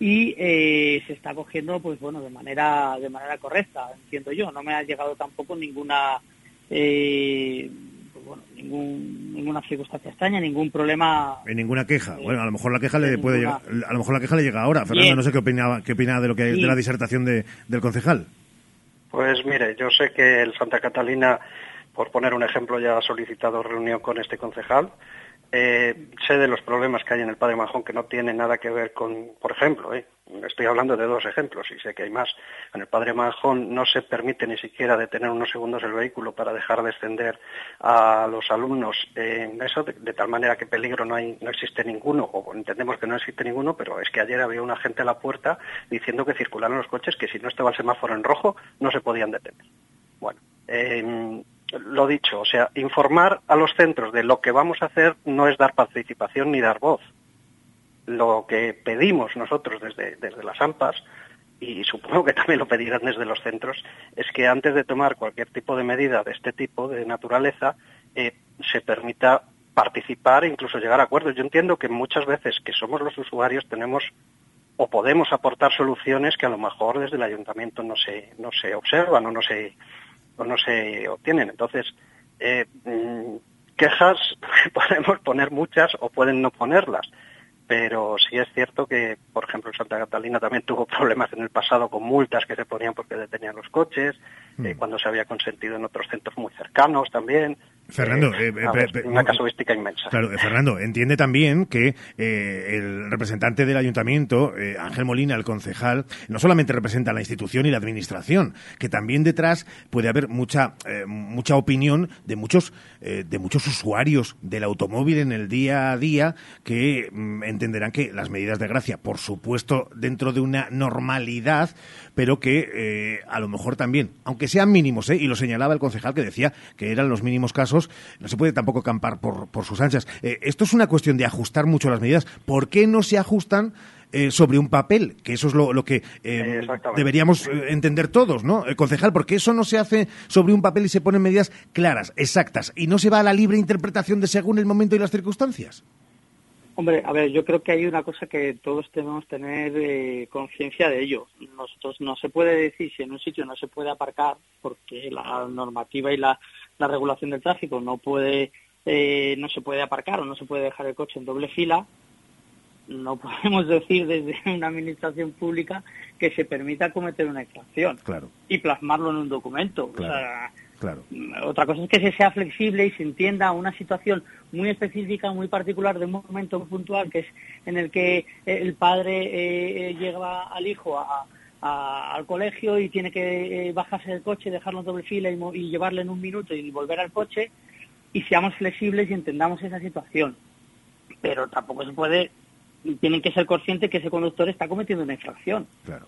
y eh, se está cogiendo pues bueno de manera de manera correcta entiendo yo. No me ha llegado tampoco ninguna eh, pues bueno, ningún, ninguna circunstancia extraña ningún problema en ninguna queja. eh, bueno a lo mejor la queja le puede llegar, a lo mejor la queja le llega ahora. Fernando no sé qué opinaba qué opina de lo que de la disertación de, del concejal. Pues mire yo sé que el Santa Catalina por poner un ejemplo, ya ha solicitado reunión con este concejal. Eh, sé de los problemas que hay en el Padre Manjón que no tienen nada que ver con, por ejemplo, eh, estoy hablando de dos ejemplos y sé que hay más. En el Padre Manjón no se permite ni siquiera detener unos segundos el vehículo para dejar descender a los alumnos en eso, de, tal manera que peligro no, hay, no existe ninguno, o entendemos que no existe ninguno, pero es que ayer había una gente a la puerta diciendo que circularon los coches que si no estaba el semáforo en rojo no se podían detener. Bueno, eh, lo dicho, o sea, informar a los centros de lo que vamos a hacer no es dar participación ni dar voz. Lo que pedimos nosotros desde, desde las AMPAs, y supongo que también lo pedirán desde los centros, es que antes de tomar cualquier tipo de medida de este tipo, de naturaleza, eh, se permita participar e incluso llegar a acuerdos. Yo entiendo que muchas veces que somos los usuarios tenemos o podemos aportar soluciones que a lo mejor desde el ayuntamiento no se, no se observan o no se, no se obtienen. Entonces, eh, mm, quejas podemos poner muchas o pueden no ponerlas, pero sí es cierto que, por ejemplo, Santa Catalina también tuvo problemas en el pasado con multas que se ponían porque detenían los coches, eh, mm. cuando se había consentido en otros centros muy cercanos también. Fernando, eh, eh, una casuística inmensa. Claro, Fernando, entiende también que el representante del ayuntamiento, Ángel Molina, el concejal, no solamente representa a la institución y la administración, que también detrás puede haber mucha mucha opinión de muchos de muchos usuarios del automóvil en el día a día que mm, entenderán que las medidas de gracia, por supuesto, dentro de una normalidad, pero que a lo mejor también, aunque sean mínimos, ¿eh? y lo señalaba el concejal que decía que eran los mínimos casos, no se puede tampoco campar por, por sus anchas. Eh, esto es una cuestión de ajustar mucho las medidas. ¿Por qué no se ajustan? Eh, sobre un papel, que eso es lo, lo que eh, deberíamos entender todos, ¿no? concejal, porque eso no se hace sobre un papel y se ponen medidas claras, exactas, y no se va a la libre interpretación de según el momento y las circunstancias. Hombre, a ver, yo creo que hay una cosa que todos tenemos que tener eh, conciencia de ello. Nosotros no se puede decir si en un sitio no se puede aparcar porque la normativa y la, regulación del tráfico no puede eh, no se puede aparcar o no se puede dejar el coche en doble fila. No podemos decir desde una administración pública que se permita cometer una infracción claro. y plasmarlo en un documento. Otra cosa es que se sea flexible y se entienda una situación muy específica, muy particular de un momento puntual, que es en el que el padre eh, lleva al hijo al colegio y tiene que eh, bajarse del coche, dejarlo en doble fila y, llevarle en un minuto y volver al coche y seamos flexibles y entendamos esa situación. Pero tampoco se puede, tienen que ser conscientes que ese conductor está cometiendo una infracción. Claro.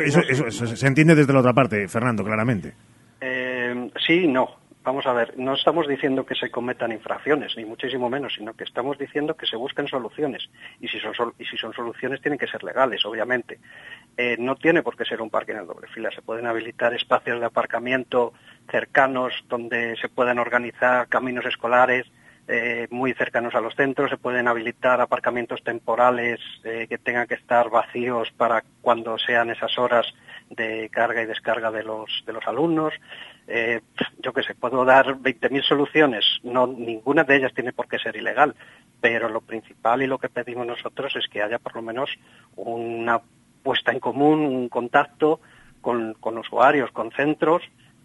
eso se entiende desde la otra parte, Fernando, claramente. Eh, sí, no. Vamos a ver, no estamos diciendo que se cometan infracciones, ni muchísimo menos, sino que estamos diciendo que se busquen soluciones. Y si son, y si son soluciones, tienen que ser legales, obviamente. Eh, no tiene por qué ser un parque en doble fila. Se pueden habilitar espacios de aparcamiento cercanos donde se puedan organizar caminos escolares eh, muy cercanos a los centros. Se pueden habilitar aparcamientos temporales eh, que tengan que estar vacíos para cuando sean esas horas de carga y descarga de los, de los alumnos. Eh, yo qué sé, puedo dar 20.000 soluciones, no, ninguna de ellas tiene por qué ser ilegal, pero lo principal y lo que pedimos nosotros es que haya por lo menos una puesta en común, un contacto con, con usuarios, con centros,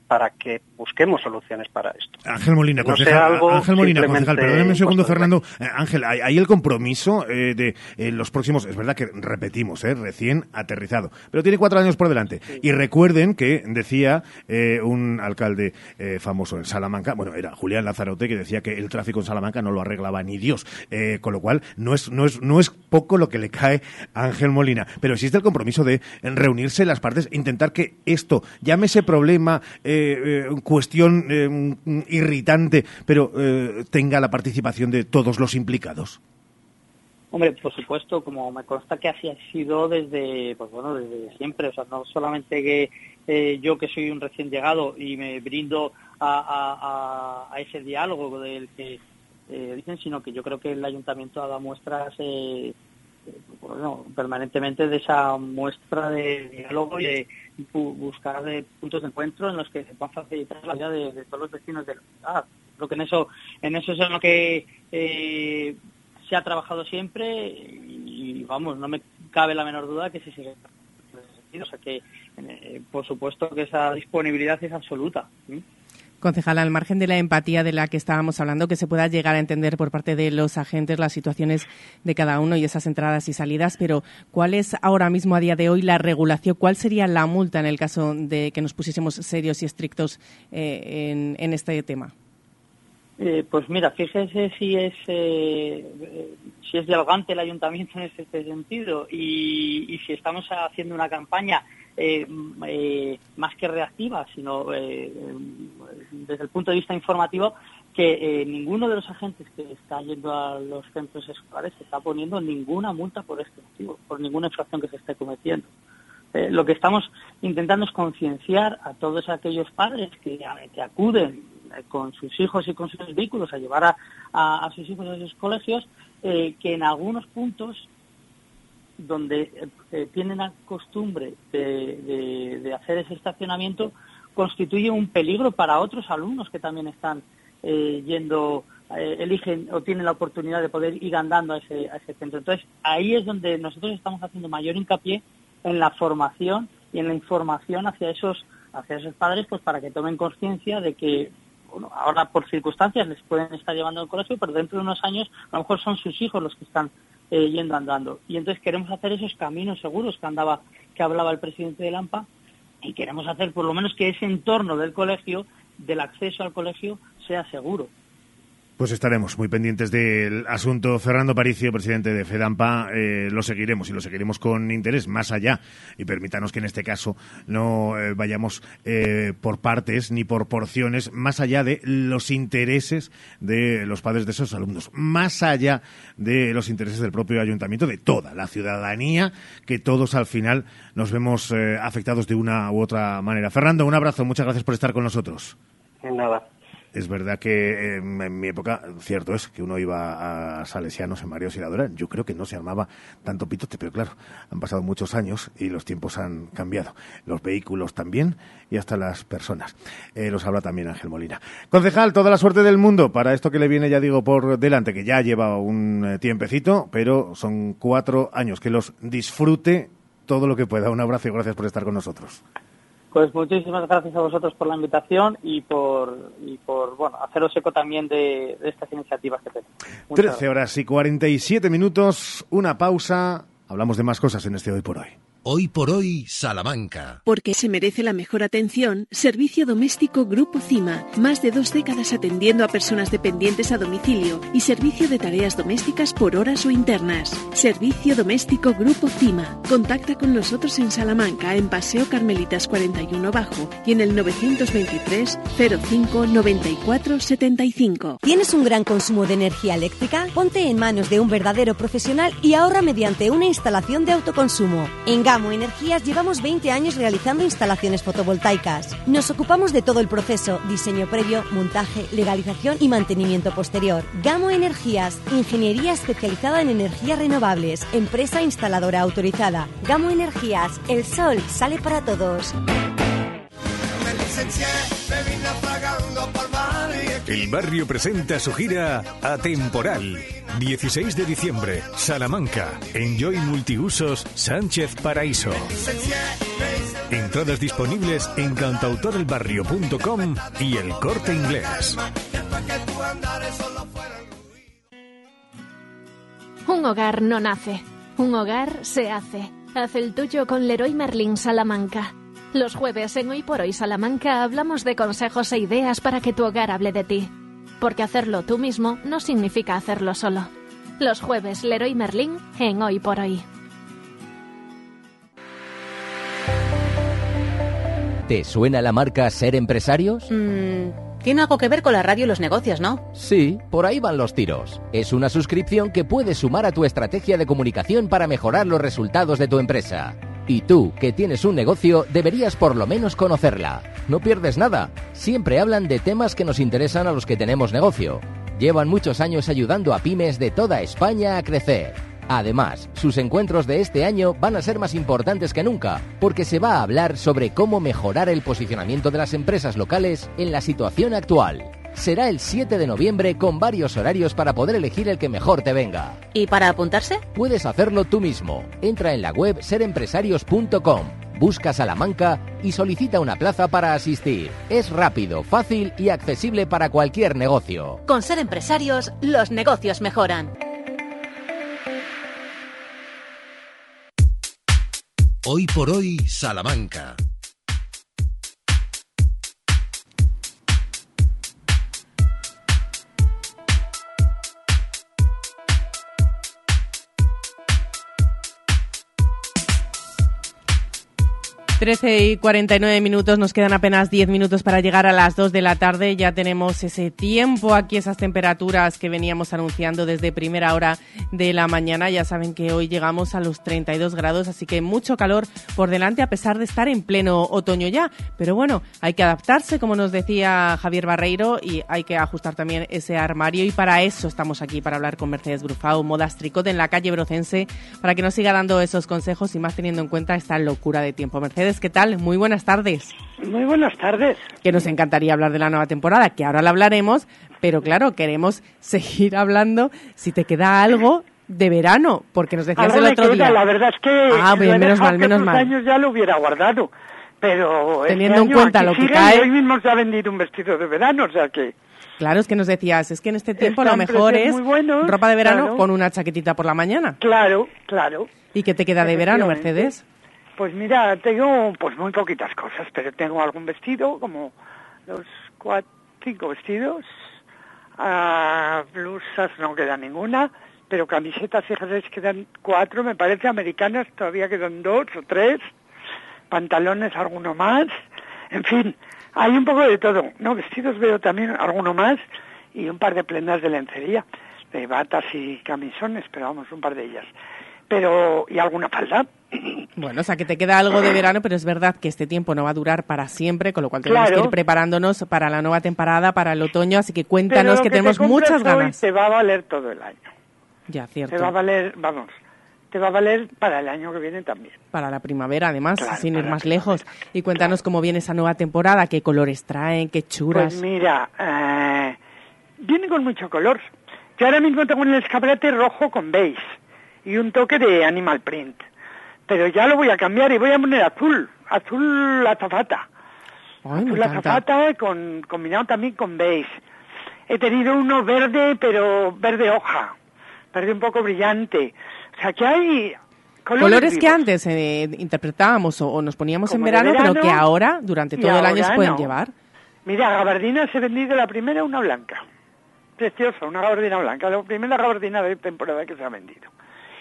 para que busquemos soluciones para esto. Ángel Molina, No concejal, algo Ángel Molina, concejal, perdóneme un segundo, Fernando. Eh, Ángel, hay, hay el compromiso eh, de en los próximos, es verdad que repetimos, eh, recién aterrizado, pero tiene cuatro años por delante. Y recuerden que decía eh, un alcalde eh, famoso en Salamanca, bueno, era Julián Lazarote, que decía que el tráfico en Salamanca no lo arreglaba ni Dios, Eh, con lo cual no es, no, es, no es poco lo que le cae a Ángel Molina, pero existe el compromiso de reunirse las partes, intentar que esto, llámese problema, eh, eh, cuestión eh, irritante, pero eh, tenga la participación de todos los implicados. Hombre, por supuesto, como me consta que así ha sido desde, pues bueno, desde siempre, o sea, no solamente que eh, yo que soy un recién llegado y me brindo a, a- a- ese diálogo del que eh, dicen, sino que yo creo que el ayuntamiento ha dado muestras eh, eh, permanentemente de esa muestra de diálogo y de bu- buscar de puntos de encuentro en los que se puedan facilitar la vida de, todos los vecinos de la ciudad. Creo que en eso, en eso es en lo que eh, se ha trabajado siempre y vamos, no me cabe la menor duda que se sigue. O sea que, eh, por supuesto que esa disponibilidad es absoluta. Concejal, al margen de la empatía de la que estábamos hablando, que se pueda llegar a entender por parte de los agentes las situaciones de cada uno y esas entradas y salidas, pero ¿cuál es ahora mismo, a día de hoy, la regulación? ¿Cuál sería la multa en el caso de que nos pusiésemos serios y estrictos eh, en, este tema? Eh, pues mira, fíjese si es eh, eh, si es dialogante el ayuntamiento en este sentido y si estamos haciendo una campaña eh, eh, más que reactiva, sino eh, desde el punto de vista informativo, que eh, ninguno de los agentes que está yendo a los centros escolares se está poniendo ninguna multa por este motivo, por ninguna infracción que se esté cometiendo. Lo que estamos intentando es concienciar a todos aquellos padres que, que acuden con sus hijos y con sus vehículos a llevar a, a- a sus hijos a sus colegios, que en algunos puntos donde eh, eh, tienen la costumbre de, hacer ese estacionamiento constituye un peligro para otros alumnos que también están eh, yendo, eh, eligen o tienen la oportunidad de poder ir andando a ese, a ese centro. Entonces, ahí es donde nosotros estamos haciendo mayor hincapié en la formación y en la información hacia esos, hacia esos padres, pues para que tomen conciencia de que bueno, ahora por circunstancias les pueden estar llevando al colegio, pero dentro de unos años a lo mejor son sus hijos los que están eh, yendo andando. Y entonces queremos hacer esos caminos seguros que andaba, que hablaba el presidente de Lampa, y queremos hacer por lo menos que ese entorno del colegio, del acceso al colegio, sea seguro. Pues estaremos muy pendientes del asunto. Fernando Paricio, presidente de FEDAMPA, eh, lo seguiremos y lo seguiremos con interés más allá. Y permítanos que en este caso no eh, vayamos eh, por partes ni por porciones, más allá de los intereses de los padres de esos alumnos, más allá de los intereses del propio ayuntamiento, de toda la ciudadanía, que todos al final nos vemos eh, afectados de una u otra manera. Fernando, un abrazo, muchas gracias por estar con nosotros. Nada. Es verdad que eh, en mi época, cierto es que uno iba a Salesianos en María Auxiliadora. Yo creo que no se armaba tanto pitote, pero claro, han pasado muchos años y los tiempos han cambiado. Los vehículos también y hasta las personas. Eh, los habla también Ángel Molina. Concejal, toda la suerte del mundo para esto que le viene, ya digo, por delante, que ya lleva un eh, tiempecito, pero son cuatro años. Que los disfrute todo lo que pueda. Un abrazo y gracias por estar con nosotros. Pues muchísimas gracias a vosotros por la invitación y por, y por bueno, haceros eco también de, de estas iniciativas que tenemos. Muchas 13 horas y 47 minutos, una pausa. Hablamos de más cosas en este Hoy por Hoy. Hoy por hoy, Salamanca. Porque se merece la mejor atención, Servicio Doméstico Grupo CIMA. Más de dos décadas atendiendo a personas dependientes a domicilio y servicio de tareas domésticas por horas o internas. Servicio Doméstico Grupo CIMA. Contacta con nosotros en Salamanca, en Paseo Carmelitas 41 Bajo y en el 923 05 94 75. ¿Tienes un gran consumo de energía eléctrica? Ponte en manos de un verdadero profesional y ahorra mediante una instalación de autoconsumo. En Gamo Energías llevamos 20 años realizando instalaciones fotovoltaicas. Nos ocupamos de todo el proceso, diseño previo, montaje, legalización y mantenimiento posterior. Gamo Energías, ingeniería especializada en energías renovables, empresa instaladora autorizada. Gamo Energías, el sol sale para todos. El barrio presenta su gira Atemporal. 16 de diciembre, Salamanca. Enjoy Multiusos, Sánchez Paraíso. Entradas disponibles en cantautorelbarrio.com y el corte inglés. Un hogar no nace, un hogar se hace. Haz el tuyo con Leroy Merlin Salamanca. Los jueves en Hoy por Hoy Salamanca hablamos de consejos e ideas para que tu hogar hable de ti. Porque hacerlo tú mismo no significa hacerlo solo. Los jueves Leroy Merlin en Hoy por Hoy. ¿Te suena la marca Ser Empresarios? Mm, tiene algo que ver con la radio y los negocios, ¿no? Sí, por ahí van los tiros. Es una suscripción que puedes sumar a tu estrategia de comunicación para mejorar los resultados de tu empresa. Y tú, que tienes un negocio, deberías por lo menos conocerla. No pierdes nada. Siempre hablan de temas que nos interesan a los que tenemos negocio. Llevan muchos años ayudando a pymes de toda España a crecer. Además, sus encuentros de este año van a ser más importantes que nunca, porque se va a hablar sobre cómo mejorar el posicionamiento de las empresas locales en la situación actual. Será el 7 de noviembre con varios horarios para poder elegir el que mejor te venga. ¿Y para apuntarse? Puedes hacerlo tú mismo. Entra en la web serempresarios.com, busca Salamanca y solicita una plaza para asistir. Es rápido, fácil y accesible para cualquier negocio. Con Ser Empresarios, los negocios mejoran. Hoy por hoy, Salamanca. Trece y 49 minutos, nos quedan apenas 10 minutos para llegar a las 2 de la tarde. Ya tenemos ese tiempo aquí, esas temperaturas que veníamos anunciando desde primera hora de la mañana. Ya saben que hoy llegamos a los 32 grados, así que mucho calor por delante a pesar de estar en pleno otoño ya. Pero bueno, hay que adaptarse, como nos decía Javier Barreiro, y hay que ajustar también ese armario. Y para eso estamos aquí, para hablar con Mercedes Brufao, Modas Tricot en la calle Brocense, para que nos siga dando esos consejos y más teniendo en cuenta esta locura de tiempo. Mercedes, ¿qué tal? Muy buenas tardes. Muy buenas tardes. Que nos encantaría hablar de la nueva temporada, que ahora la hablaremos, pero claro, queremos seguir hablando si te queda algo de verano, porque nos decías Algo el otro queda, día. La verdad es que Ah, bien, menos mal, mal. años ya lo hubiera guardado, pero Teniendo este en año cuenta lo que cae- hoy mismo se ha vendido un vestido de verano, o sea que Claro, es que nos decías, es que en este tiempo Están lo mejor es buenos, ropa de verano claro. con una chaquetita por la mañana. claro, claro. ¿Y qué te queda de verano. Mercedes? Pues mira, tengo pues muy poquitas cosas, pero tengo algún vestido, como los cuatro, cinco vestidos, ah, blusas no queda ninguna, pero camisetas jerseys quedan cuatro, me parece, americanas todavía quedan dos o tres, pantalones alguno más, en fin, hay un poco de todo, ¿no? Vestidos veo también alguno más y un par de prendas de lencería, de batas y camisones, pero vamos, un par de ellas. Pero, y alguna falda, Bueno, o sea, que te queda algo de verano, pero es verdad que este tiempo no va a durar para siempre, con lo cual tenemos Claro. que ir preparándonos para la nueva temporada, para el otoño, así que cuéntanos que te tenemos muchas ganas. Te va a valer todo el año. Ya, Te va a cierto. valer, vamos, te va a valer para el año que viene también. Para la primavera, además, Claro, sin ir más lejos. Y cuéntanos cómo viene esa nueva temporada, qué colores traen, qué churas. Pues mira, eh, viene con mucho color. Yo ahora mismo tengo un escaparate rojo con beige y un toque de animal print. Pero ya lo voy a cambiar y voy a poner azul, azul azafata. Ay, azul azafata con, combinado también con beige. He tenido uno verde, pero verde hoja, verde un poco brillante. O sea que hay colores, Colores que antes eh, interpretábamos o, o nos poníamos en Como verano, pero que ahora, durante todo el año, se pueden no. llevar. Mira, gabardinas he vendido la primera una blanca. Preciosa, una gabardina blanca. La primera gabardina de temporada que se ha vendido.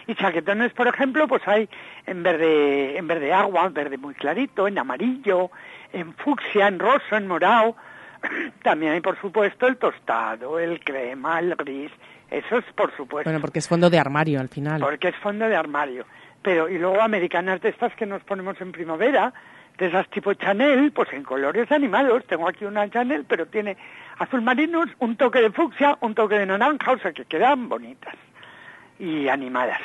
Y chaquetones, por ejemplo, pues hay en verde, en verde agua, en verde muy clarito, en amarillo, en fucsia, en rosa, en morado. También hay, por supuesto, el tostado, el crema, el gris. Eso es, por supuesto. Bueno, porque es fondo de armario al final. Porque es fondo de armario. Pero, y luego americanas de estas que nos ponemos en primavera, de esas tipo Chanel, pues en colores animados. Tengo aquí una Chanel, pero tiene azul marino, un toque de fucsia, un toque de naranja, o sea que quedan bonitas y animadas.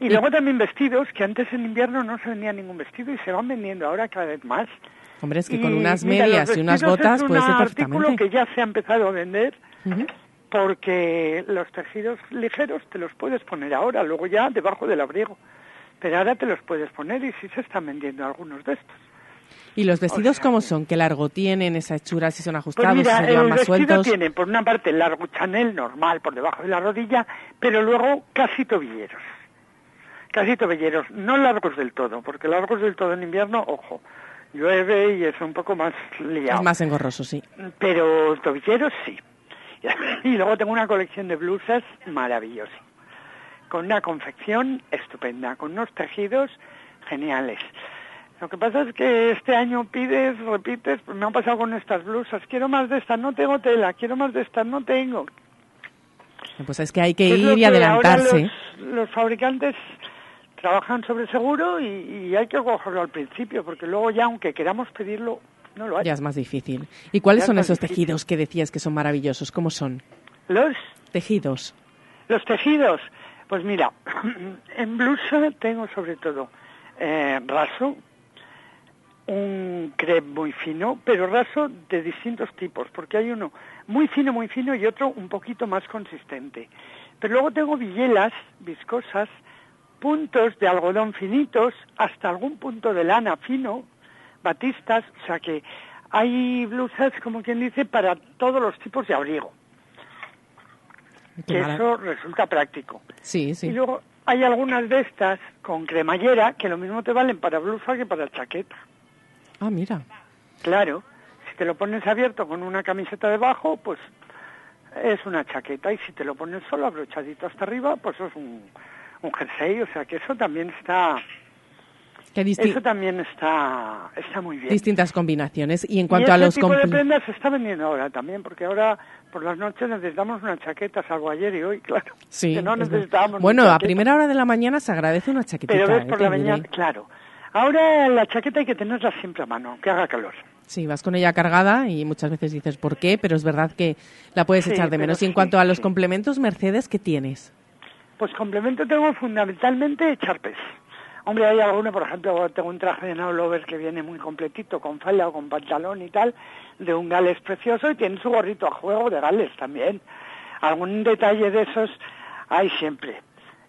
Y luego también vestidos, que antes en invierno no se vendía ningún vestido y se van vendiendo ahora cada vez más. Hombre, es que con unas medias y unas botas puede ser un artículo que ya se ha empezado a vender porque los tejidos ligeros te los puedes poner ahora, luego ya debajo del abrigo. Pero ahora te los puedes poner y sí se están vendiendo algunos de estos. ¿Y los vestidos cómo son? ¿Qué largo tienen? ¿Esa hechura? ¿Si son Pues ajustados? mira, ¿Si se llevan más sueltos? tiene por una parte el largo chanel normal por debajo de la rodilla, pero luego casi tobilleros. Casi tobilleros, no largos del todo, porque largos del todo en invierno, ojo, llueve y es un poco más liado. Es más engorroso, sí. Pero tobilleros sí. Y luego tengo una colección de blusas maravillosa, con una confección estupenda, con unos tejidos geniales. Lo que pasa es que este año pides, repites, pues me ha pasado con estas blusas, quiero más de estas, no tengo tela, quiero más de estas, no tengo. Pues es que hay que Es ir y que adelantarse. Los, los fabricantes trabajan sobre seguro y, y hay que cogerlo al principio, porque luego ya, aunque queramos pedirlo, no lo hay. Ya es más difícil. ¿Y cuáles Ya son esos difícil. tejidos que decías que son maravillosos? ¿Cómo son? Los Tejidos. Los tejidos, pues mira, en blusa tengo sobre todo eh, raso, un crepe muy fino, pero raso de distintos tipos, porque hay uno muy fino, muy fino y otro un poquito más consistente. Pero luego tengo villelas viscosas, puntos de algodón finitos, hasta algún punto de lana fino, batistas, o sea que hay blusas, como quien dice, para todos los tipos de abrigo que eso resulta práctico. Sí, sí. Y luego hay algunas de estas con cremallera que lo mismo te valen para blusa que para chaqueta. Ah, mira. Claro, si te lo pones abierto con una camiseta debajo, pues es una chaqueta. Y si te lo pones solo abrochadito hasta arriba, pues es un, un jersey. O sea que eso también está... Eso también está, está muy bien. distintas combinaciones. Y en y cuanto a ese los tipo de prendas se está vendiendo ahora también, porque ahora por las noches necesitamos una chaqueta, salvo ayer y hoy, claro. Sí, que no necesitábamos Bueno, a primera hora de la mañana se agradece una chaquetita. Pero ves ¿eh? por la diré. mañana, claro. Ahora la chaqueta hay que tenerla siempre a mano, aunque haga calor. Sí, vas con ella cargada y muchas veces dices por qué, pero es verdad que la puedes Sí, echar de menos. y en sí, cuanto a los sí. complementos, Mercedes, ¿qué tienes? Pues complemento tengo fundamentalmente charpes. Hombre, hay alguno, por ejemplo, tengo un traje de Naulover que viene muy completito, con falda o con pantalón y tal, de un gales precioso y tiene su gorrito a juego de gales también. Algún detalle de esos hay siempre.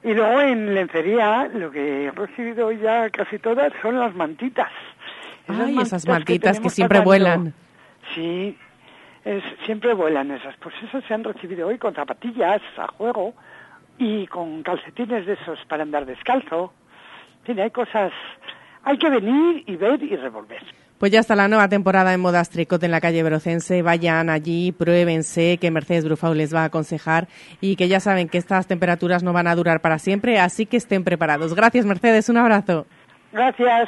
Y luego en lencería, lo que he recibido ya casi todas son las mantitas. Ay, esas mantitas que, siempre vuelan. Sí, es, siempre vuelan esas. Pues esas se han recibido hoy con zapatillas a juego y con calcetines de esos para andar descalzo. En fin, hay cosas... Hay que venir y ver y revolver. Pues ya está la nueva temporada en Modas Tricot en la calle Brocense. Vayan allí, pruébense, que Mercedes Brufau les va a aconsejar y que ya saben que estas temperaturas no van a durar para siempre, así que estén preparados. Gracias, Mercedes. Un abrazo. Gracias.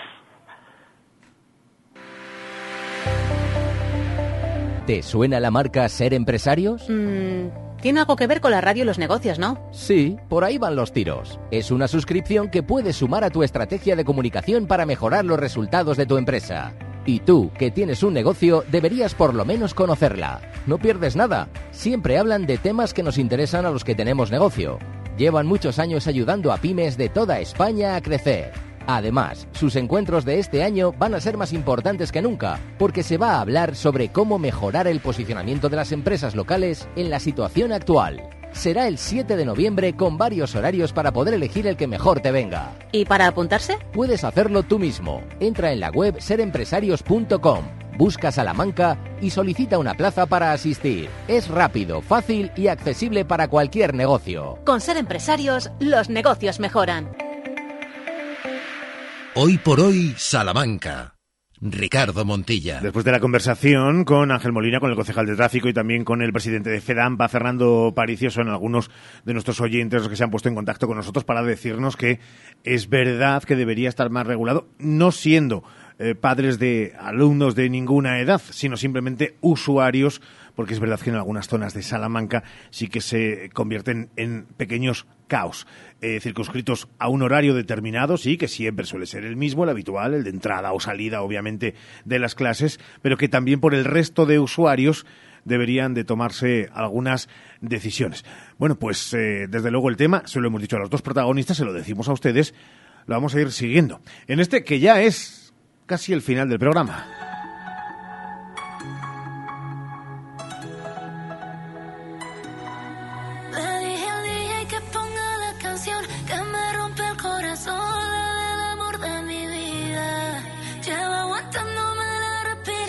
¿Te suena la marca Ser Empresarios? Mm, tiene algo que ver con la radio y los negocios, ¿no? Sí, por ahí van los tiros. Es una suscripción que puedes sumar a tu estrategia de comunicación para mejorar los resultados de tu empresa. Y tú, que tienes un negocio, deberías por lo menos conocerla. No pierdes nada. Siempre hablan de temas que nos interesan a los que tenemos negocio. Llevan muchos años ayudando a pymes de toda España a crecer. Además, sus encuentros de este año van a ser más importantes que nunca, porque se va a hablar sobre cómo mejorar el posicionamiento de las empresas locales en la situación actual. Será el 7 de noviembre con varios horarios para poder elegir el que mejor te venga. ¿Y para apuntarse? Puedes hacerlo tú mismo. Entra en la web serempresarios.com, busca Salamanca y solicita una plaza para asistir. Es rápido, fácil y accesible para cualquier negocio. Con ser empresarios, los negocios mejoran. Hoy por hoy, Salamanca. Ricardo Montilla. Después de la conversación con Ángel Molina, con el concejal de tráfico y también con el presidente de FEDAMPA, Fernando Paricio, son algunos de nuestros oyentes los que se han puesto en contacto con nosotros para decirnos que es verdad que debería estar más regulado, no siendo eh, padres de alumnos de ninguna edad, sino simplemente usuarios, porque es verdad que en algunas zonas de Salamanca sí que se convierten en pequeños caos, eh, circunscritos a un horario determinado, sí, que siempre suele ser el mismo, el habitual, el de entrada o salida, obviamente, de las clases, pero que también por el resto de usuarios deberían de tomarse algunas decisiones. Bueno, pues eh, desde luego el tema, se lo hemos dicho a los dos protagonistas, se lo decimos a ustedes, lo vamos a ir siguiendo. En este que ya es casi el final del programa.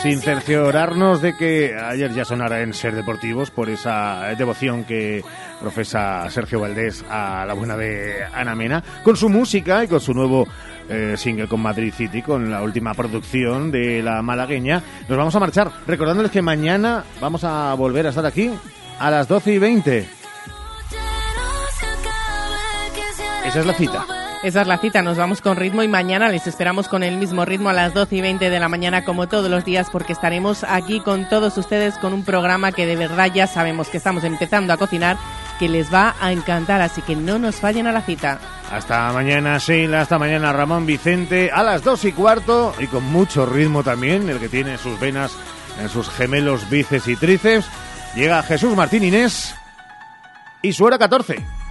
Sin cerciorarnos de que ayer ya sonara en Ser Deportivos por esa devoción que profesa Sergio Valdés a la buena de Ana Mena, con su música y con su nuevo eh, single con Madrid City, con la última producción de la malagueña. Nos vamos a marchar, recordándoles que mañana vamos a volver a estar aquí a las 12 y 20. Esa es la cita. Esa es la cita, nos vamos con ritmo y mañana les esperamos con el mismo ritmo a las 12 y 20 de la mañana como todos los días porque estaremos aquí con todos ustedes con un programa que de verdad ya sabemos que estamos empezando a cocinar, que les va a encantar, así que no nos fallen a la cita. Hasta mañana Sheila, hasta mañana Ramón Vicente, a las 2 y cuarto y con mucho ritmo también, el que tiene sus venas en sus gemelos bíceps y tríceps, llega Jesús Martín Inés y su hora 14.